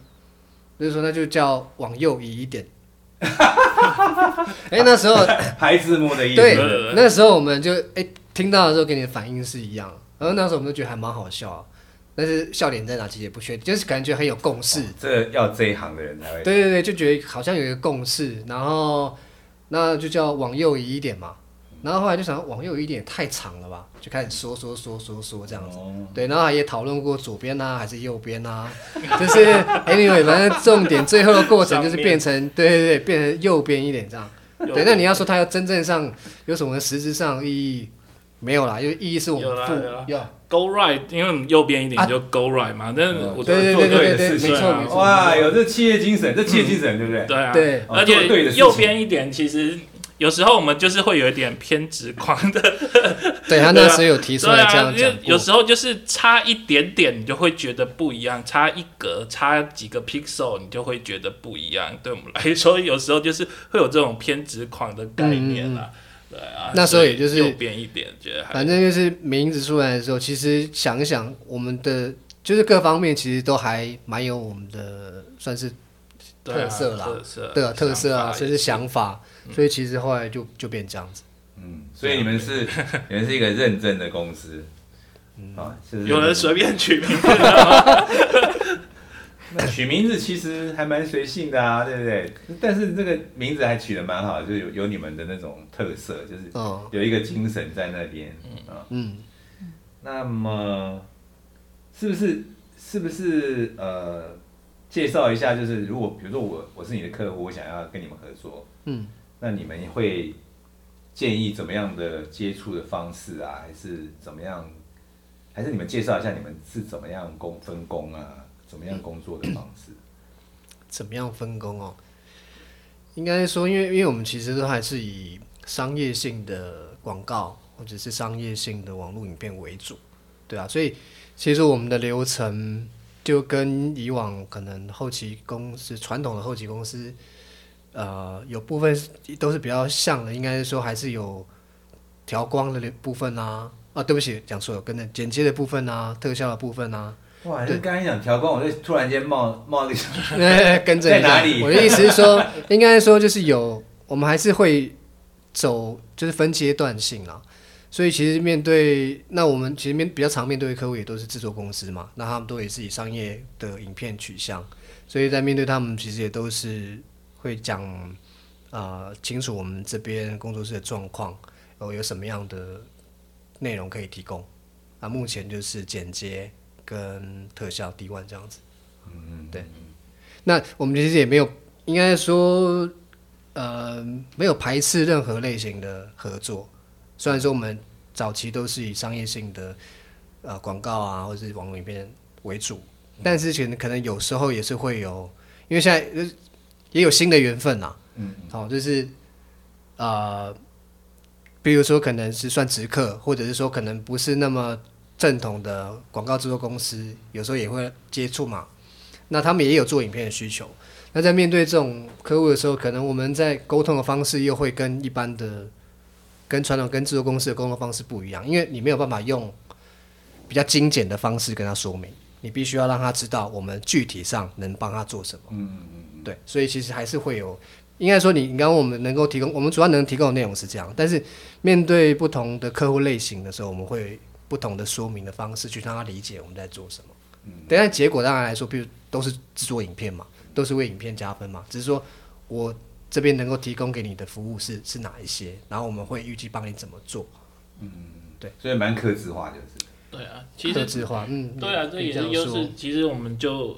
就是说那就叫往右移一点。哎，那时候拍字幕的意思。对对，那时候我们就哎、听到的时候，跟你的反应是一样，然后那时候我们就觉得还蛮好笑啊，但是笑点在哪其实也不确定，就是感觉很有共识。这要这一行的人才会。对对对，就觉得好像有一个共识，然后那就叫往右移一点嘛。然后后来就想往右一点也太长了吧，就开始说说说说说这样子。哦。对，然后也讨论过左边啊还是右边啊，就是 anyway，反正重点最后的过程就是变成对对对，变成右边一点这样。对，那你要说它要真正上有什么实质上意义？没有啦，因为意义是我们有啦有 Go right，因为右边一点啊。就 Go right 嘛，但是我对对做对对对，对的事没错。哇，有这企业精神，这企业精神对不对？对啊，对哦而且右边一点，其实有时候我们就是会有一点偏执狂的，对他那时候有提出来这样讲过，有时候就是差一点点，你就会觉得不一样，差一格，差几个 pixel，你就会觉得不一样。对我们来说，有时候就是会有这种偏执狂的概念啦。对啊，那时候也就是右边一点，觉得反正就是名字出来的时候，其实想一想，我们的就是各方面其实都还蛮有我们的算是特色啦特色对啊特色啊，甚至想法也是想法，所以其实后来就就变这样子。嗯，所以你们是你们是一个认证的公司，啊，就是有人随便取名字 取名字其实还蛮随性的啊，对不对？但是这个名字还取得蛮好，就有有你们的那种特色，就是哦，有一个精神在那边啊。嗯，那么是不是是不是呃，介绍一下，就是如果比如说我我是你的客户，我想要跟你们合作，嗯，那你们会建议怎么样的接触的方式啊，还是怎么样？还是你们介绍一下你们是怎么样工分工啊，怎么样工作的方式？怎么样分工哦？应该说，因为因为我们其实都还是以商业性的广告或者是商业性的网络影片为主，对啊，所以其实我们的流程就跟以往可能后期公司传统的后期公司，呃，有部分都是比较像的，应该是说还是有调光的部分啊，啊，对不起，讲错了，跟着剪接的部分啊，特效的部分啊，哇，就刚才讲调光，我就突然间冒 冒一个哎，跟着在哪里？我的意思是说，应该说就是有，我们还是会走，就是分阶段性啦。所以其实面对那我们其实面比较常面对的客户也都是制作公司嘛，那他们都也是以商业的影片取向，所以在面对他们其实也都是会讲啊、呃清楚我们这边工作室的状况，然后有什么样的内容可以提供。啊，目前就是剪接跟特效 D one 这样子。嗯对。那我们其实也没有，应该说，呃，没有排斥任何类型的合作。虽然说我们早期都是以商业性的呃广告啊，或者是网络影片为主，但是可能可能有时候也是会有，因为现在呃也有新的缘分呐。嗯。好、就是呃，比如说可能是算直客，或者是说可能不是那么正统的广告制作公司，有时候也会接触嘛。那他们也有做影片的需求。那在面对这种客户的时候，可能我们在沟通的方式又会跟一般的、跟传统跟制作公司的沟通方式不一样，因为你没有办法用比较精简的方式跟他说明，你必须要让他知道我们具体上能帮他做什么。嗯嗯嗯。对，所以其实还是会有，应该说你你刚刚我们能够提供，我们主要能提供的内容是这样，但是面对不同的客户类型的时候，我们会不同的说明的方式去让他理解我们在做什么。嗯。但是结果当然来说，比如都是制作影片嘛，都是为影片加分嘛，只是说我这边能够提供给你的服务是是哪一些，然后我们会预计帮你怎么做。嗯，对所以蛮克制化就是。对啊，其实客制化，嗯，对啊，这也是优势。其实我们就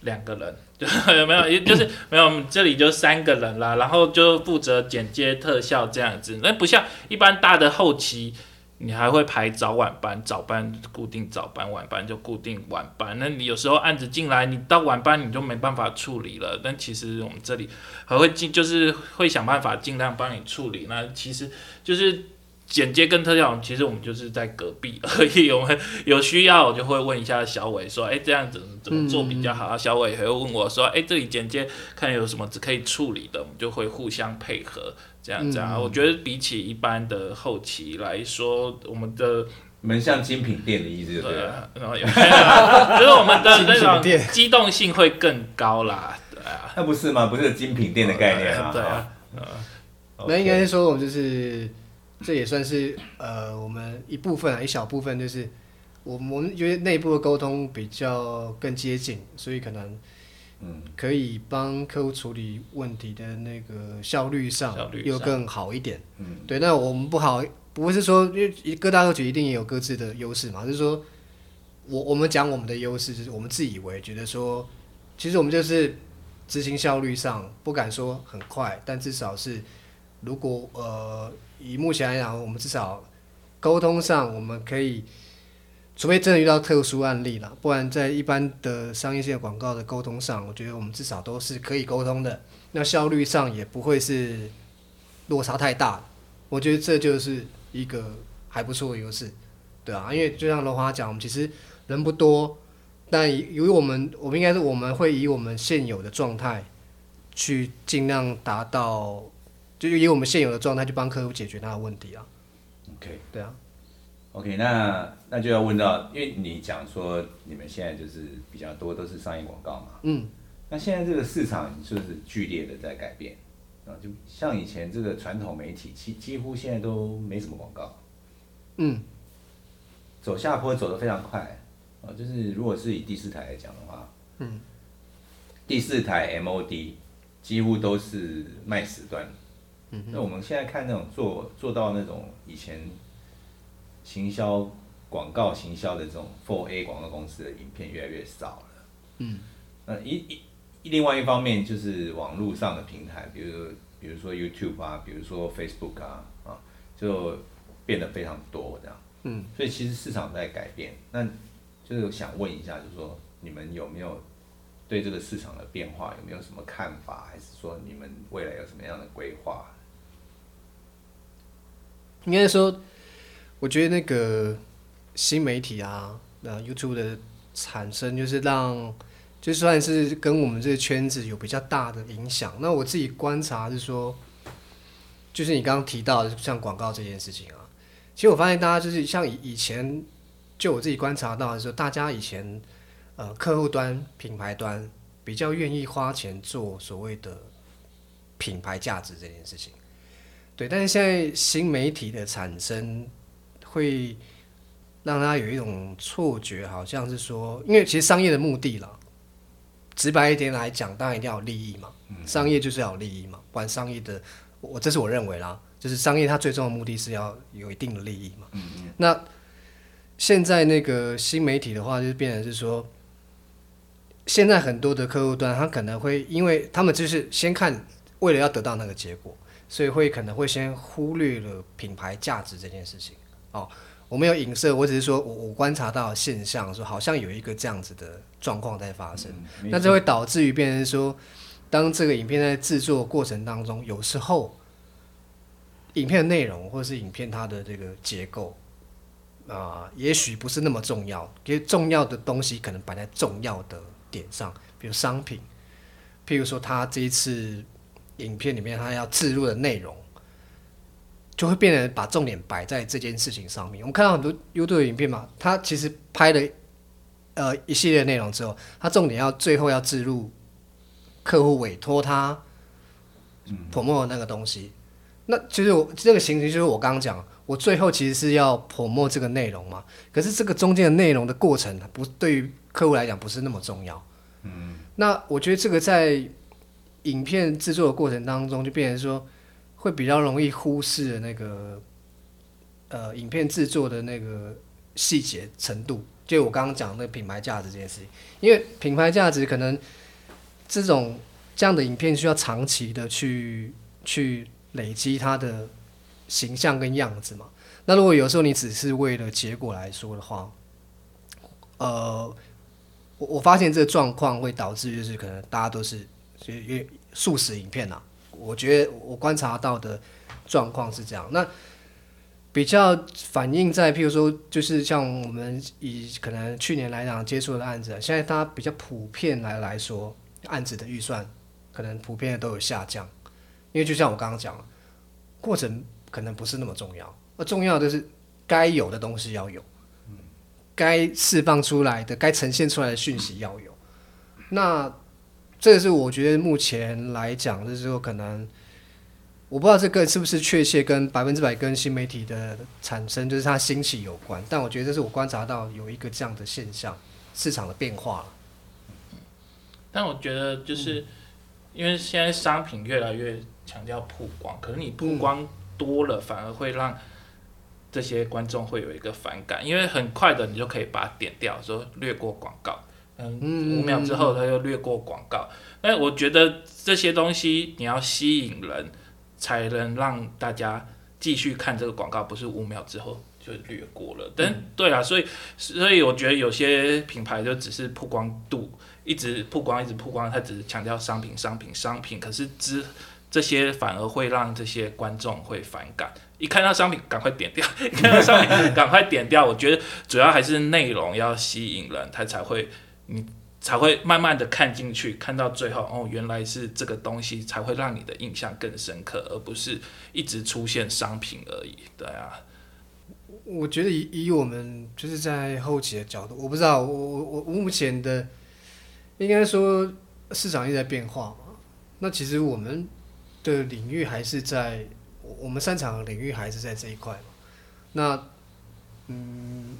两个人，就有 没有？就是没有，我们这里就三个人啦，然后就负责剪接、特效这样子。那不像一般大的后期，你还会排早晚班，早班固定早班，晚班就固定晚班。那你有时候案子进来，你到晚班你就没办法处理了。但其实我们这里还会尽，就是会想办法尽量帮你处理。那其实就是。剪接跟特效，其实我们就是在隔壁而已。我们有需要，我就会问一下小伟说：“哎、这样子怎么做比较好？”啊小伟也会问我说：“哎、这里剪接看有什么只可以处理的，我们就会互相配合，这样这样。我觉得比起一般的后期来说，我们的门像精品店的意思对然后有就是我们的那种机动性会更高啦，对啊，那不是吗？不是精品店的概念吗？对啊，那应该是说，我们就是这也算是呃我们一部分啊，一小部分就是我们我们觉得内部的沟通比较更接近，所以可能嗯可以帮客户处理问题的那个效率上效率上又更好一点。嗯，对，那我们不好，不是说因为各大客群一定也有各自的优势嘛，就是说我我们讲我们的优势，就是我们自以为觉得说，其实我们就是执行效率上不敢说很快，但至少是如果呃以目前来讲，我们至少沟通上我们可以。除非真的遇到特殊案例了，不然在一般的商业性广告的沟通上，我觉得我们至少都是可以沟通的。那效率上也不会是落差太大，我觉得这就是一个还不错的优势，对啊，因为就像罗华讲，我们其实人不多，但由于我们，我们应该是我们会以我们现有的状态去尽量达到，就是以我们现有的状态去帮客户解决他的问题啊，OK。对啊，OK，那那就要问到，因为你讲说你们现在就是比较多都是商业广告嘛，嗯，那现在这个市场就是剧烈的在改变？啊，就像以前这个传统媒体，几几乎现在都没什么广告，嗯，走下坡走得非常快啊，就是如果是以第四台来讲的话，嗯，第四台 MOD 几乎都是卖时段，嗯，那我们现在看那种做做到那种以前行销广告行销的这种 f o r A 广告公司的影片越来越少了，嗯，那一一另外一方面就是网络上的平台，比如比如说 YouTube 啊，比如说 Facebook 啊啊，就变得非常多这样。嗯，所以其实市场在改变，那就是想问一下，就是说你们有没有对这个市场的变化有没有什么看法，还是说你们未来有什么样的规划？应该说，我觉得那个新媒体啊，呃，YouTube 的产生，就是让就算是跟我们这个圈子有比较大的影响。那我自己观察是说，就是你刚刚提到，像广告这件事情啊，其实我发现大家就是像以以前，就我自己观察到的时候，大家以前呃客户端、品牌端比较愿意花钱做所谓的品牌价值这件事情。对，但是现在新媒体的产生会让他有一种错觉，好像是说，因为其实商业的目的啦，直白一点来讲，当然一定要有利益嘛，商业就是要有利益嘛，不然商业的，我这是我认为啦，就是商业它最终的目的是要有一定的利益嘛。那现在那个新媒体的话，就是变成是说，现在很多的客户端，他可能会因为他们就是先看，为了要得到那个结果，所以会可能会先忽略了品牌价值这件事情。哦，我没有影射，我只是说我我观察到现象，说好像有一个这样子的状况在发生，那这会导致于变成说，当这个影片在制作过程当中，有时候影片的内容或者是影片它的这个结构。啊、也许不是那么重要，因为重要的东西可能摆在重要的点上，比如商品，譬如说他这一次影片里面他要置入的内容，就会变成把重点摆在这件事情上面。我们看到很多 YouTube 的影片嘛，他其实拍了呃一系列内容之后，他重点要最后要置入客户委托他 promo 的那个东西。那其实我这个情形就是我刚刚讲，我最后其实是要 promo 这个内容嘛，可是这个中间的内容的过程，不对于客户来讲不是那么重要。嗯，那我觉得这个在影片制作的过程当中，就变成说会比较容易忽视的那个呃影片制作的那个细节程度，就我刚刚讲那个品牌价值这件事情，因为品牌价值可能这种这样的影片需要长期的去去累积它的形象跟样子嘛。那如果有时候你只是为了结果来说的话，呃，我我发现这个状况会导致就是可能大家都是就因为素食影片啊，我觉得我观察到的状况是这样。那比较反映在譬如说，就是像我们以可能去年来讲接触的案子，现在它比较普遍来来说，案子的预算可能普遍都有下降，因为就像我刚刚讲，过程可能不是那么重要，而重要的是该有的东西要有，该释放出来的、该呈现出来的讯息要有。那这个是我觉得目前来讲，就是说可能我不知道这个是不是确切跟百分之百跟新媒体的产生，就是它兴起有关，但我觉得这是我观察到有一个这样的现象，市场的变化了。但我觉得就是因为现在商品越来越强调曝光，可是你曝光多了，反而会让这些观众会有一个反感，因为很快的你就可以把它点掉，说略过广告。嗯，五秒之后他就略过广告。但我觉得这些东西你要吸引人，才能让大家继续看这个广告，不是五秒之后就略过了。但对啊，所以所以我觉得有些品牌就只是曝光度一直曝光，一直曝光，它只是强调商品、商品、商品，可是之这些反而会让这些观众会反感。一看到商品赶快点掉，一看到商品赶快点掉。我觉得主要还是内容要吸引人，他才会你才会慢慢的看进去，看到最后哦，原来是这个东西，才会让你的印象更深刻，而不是一直出现商品而已。对啊，我觉得以以我们就是在后期的角度，我不知道，我我我目前的应该说市场一直在变化嘛。那其实我们的领域还是在我我们擅长的领域还是在这一块嘛。那嗯，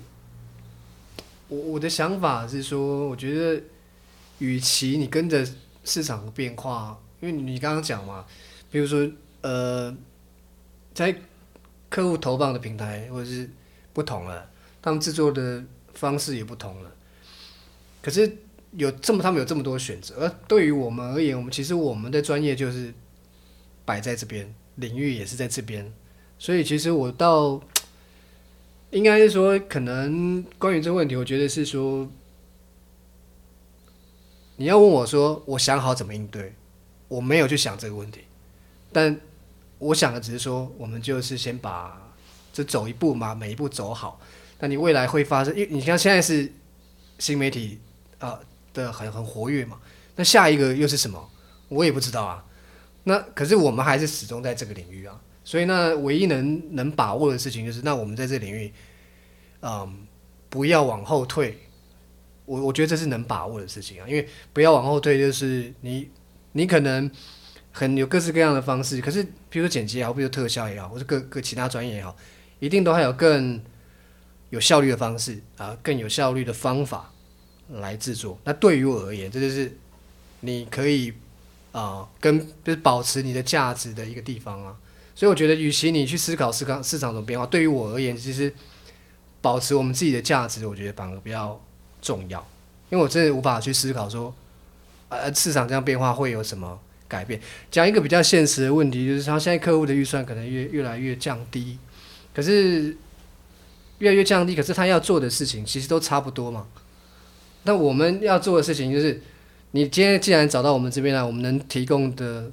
我我的想法是说，我觉得与其你跟着市场的变化，因为你刚刚讲嘛，比如说呃，在客户投放的平台或者是不同了，他们制作的方式也不同了。可是有这么他们有这么多选择，而对于我们而言，我们其实我们的专业就是摆在这边，领域也是在这边，所以其实我到应该是说，可能关于这个问题，我觉得是说，你要问我说，我想好怎么应对，我没有去想这个问题，但我想的只是说，我们就是先把这走一步嘛，每一步走好。那你未来会发生，因为你看现在是新媒体啊、的很很活跃嘛，那下一个又是什么？我也不知道啊。那可是我们还是始终在这个领域啊，所以那唯一能能把握的事情就是，那我们在这领域，嗯，不要往后退。我我觉得这是能把握的事情啊，因为不要往后退，就是你你可能很有各式各样的方式。可是，比如说剪辑也好，比如说特效也好，或者各各其他专业也好，一定都还有更有效率的方式啊，更有效率的方法来制作。那对于我而言，这就是你可以啊、跟就是保持你的价值的一个地方啊。所以我觉得，与其你去思考市场市场怎么变化，对于我而言，其实保持我们自己的价值，我觉得反而比较重要。因为我真的无法去思考说，呃，市场这样变化会有什么改变。讲一个比较现实的问题，就是他现在客户的预算可能越越来越降低，可是越来越降低，可是他要做的事情其实都差不多嘛。那我们要做的事情就是，你今天既然找到我们这边来，我们能提供的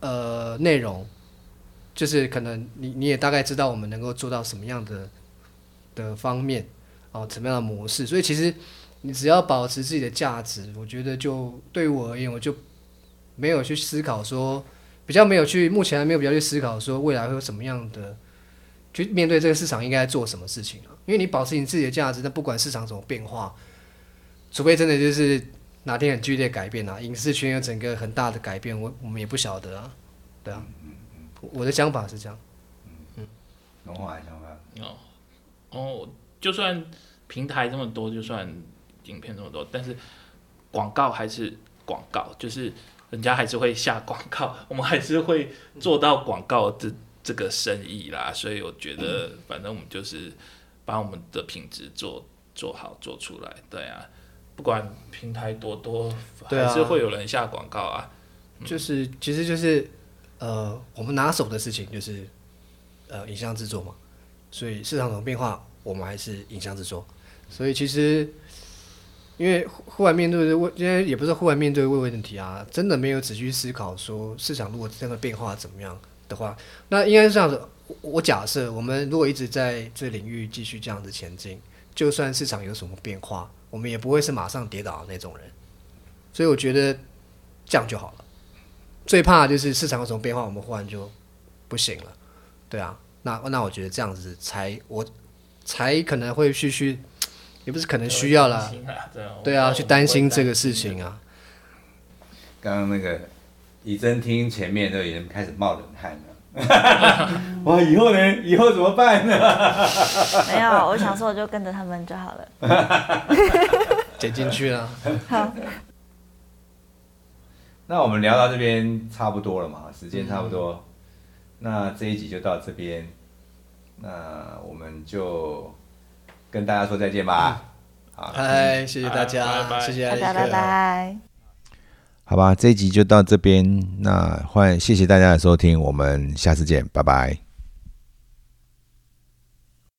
呃内容，就是可能你你也大概知道我们能够做到什么样的的方面哦，什么样的模式，所以其实你只要保持自己的价值，我觉得就对于我而言，我就没有去思考说，比较没有去，目前还没有比较去思考说未来会有什么样的，去面对这个市场应该做什么事情啊？因为你保持你自己的价值，那不管市场怎么变化，除非真的就是哪天很剧烈改变啊，影视圈有整个很大的改变，我我们也不晓得啊，对啊，我的想法是这样。龙华想法，哦哦，就算平台这么多，就算影片这么多，但是广告还是广告，就是人家还是会下广告，我们还是会做到广告这这个生意啦。所以我觉得，反正我们就是把我们的品质做做好做出来，对啊，不管平台多多，还是会有人下广告啊。就是其实就是呃，我们拿手的事情就是呃影像制作嘛，所以市场怎么变化，我们还是影像制作。所以其实因为忽忽然面对的问，因为也不是忽然面对的问题啊，真的没有仔细思考说市场如果真的变化怎么样的话，那应该是这样子。我我假设我们如果一直在这领域继续这样子前进，就算市场有什么变化，我们也不会是马上跌倒的那种人。所以我觉得这样就好了。最怕的就是市场有什么变化，我们忽然就不行了，对啊，那那我觉得这样子才我才可能会去去，也不是可能需要啦，对啊，去担心这个事情啊。刚刚那个以真听前面都已经开始冒冷汗了。哇，以后呢？以后怎么办呢？没有，我想说我就跟着他们就好了。剪进去了，好，那我们聊到这边差不多了嘛，时间差不多，那这一集就到这边，那我们就跟大家说再见吧。好，嗨，谢谢大家，拜拜谢谢大家拜。拜。好吧，这一集就到这边，那欢迎谢谢大家的收听，我们下次见，拜拜。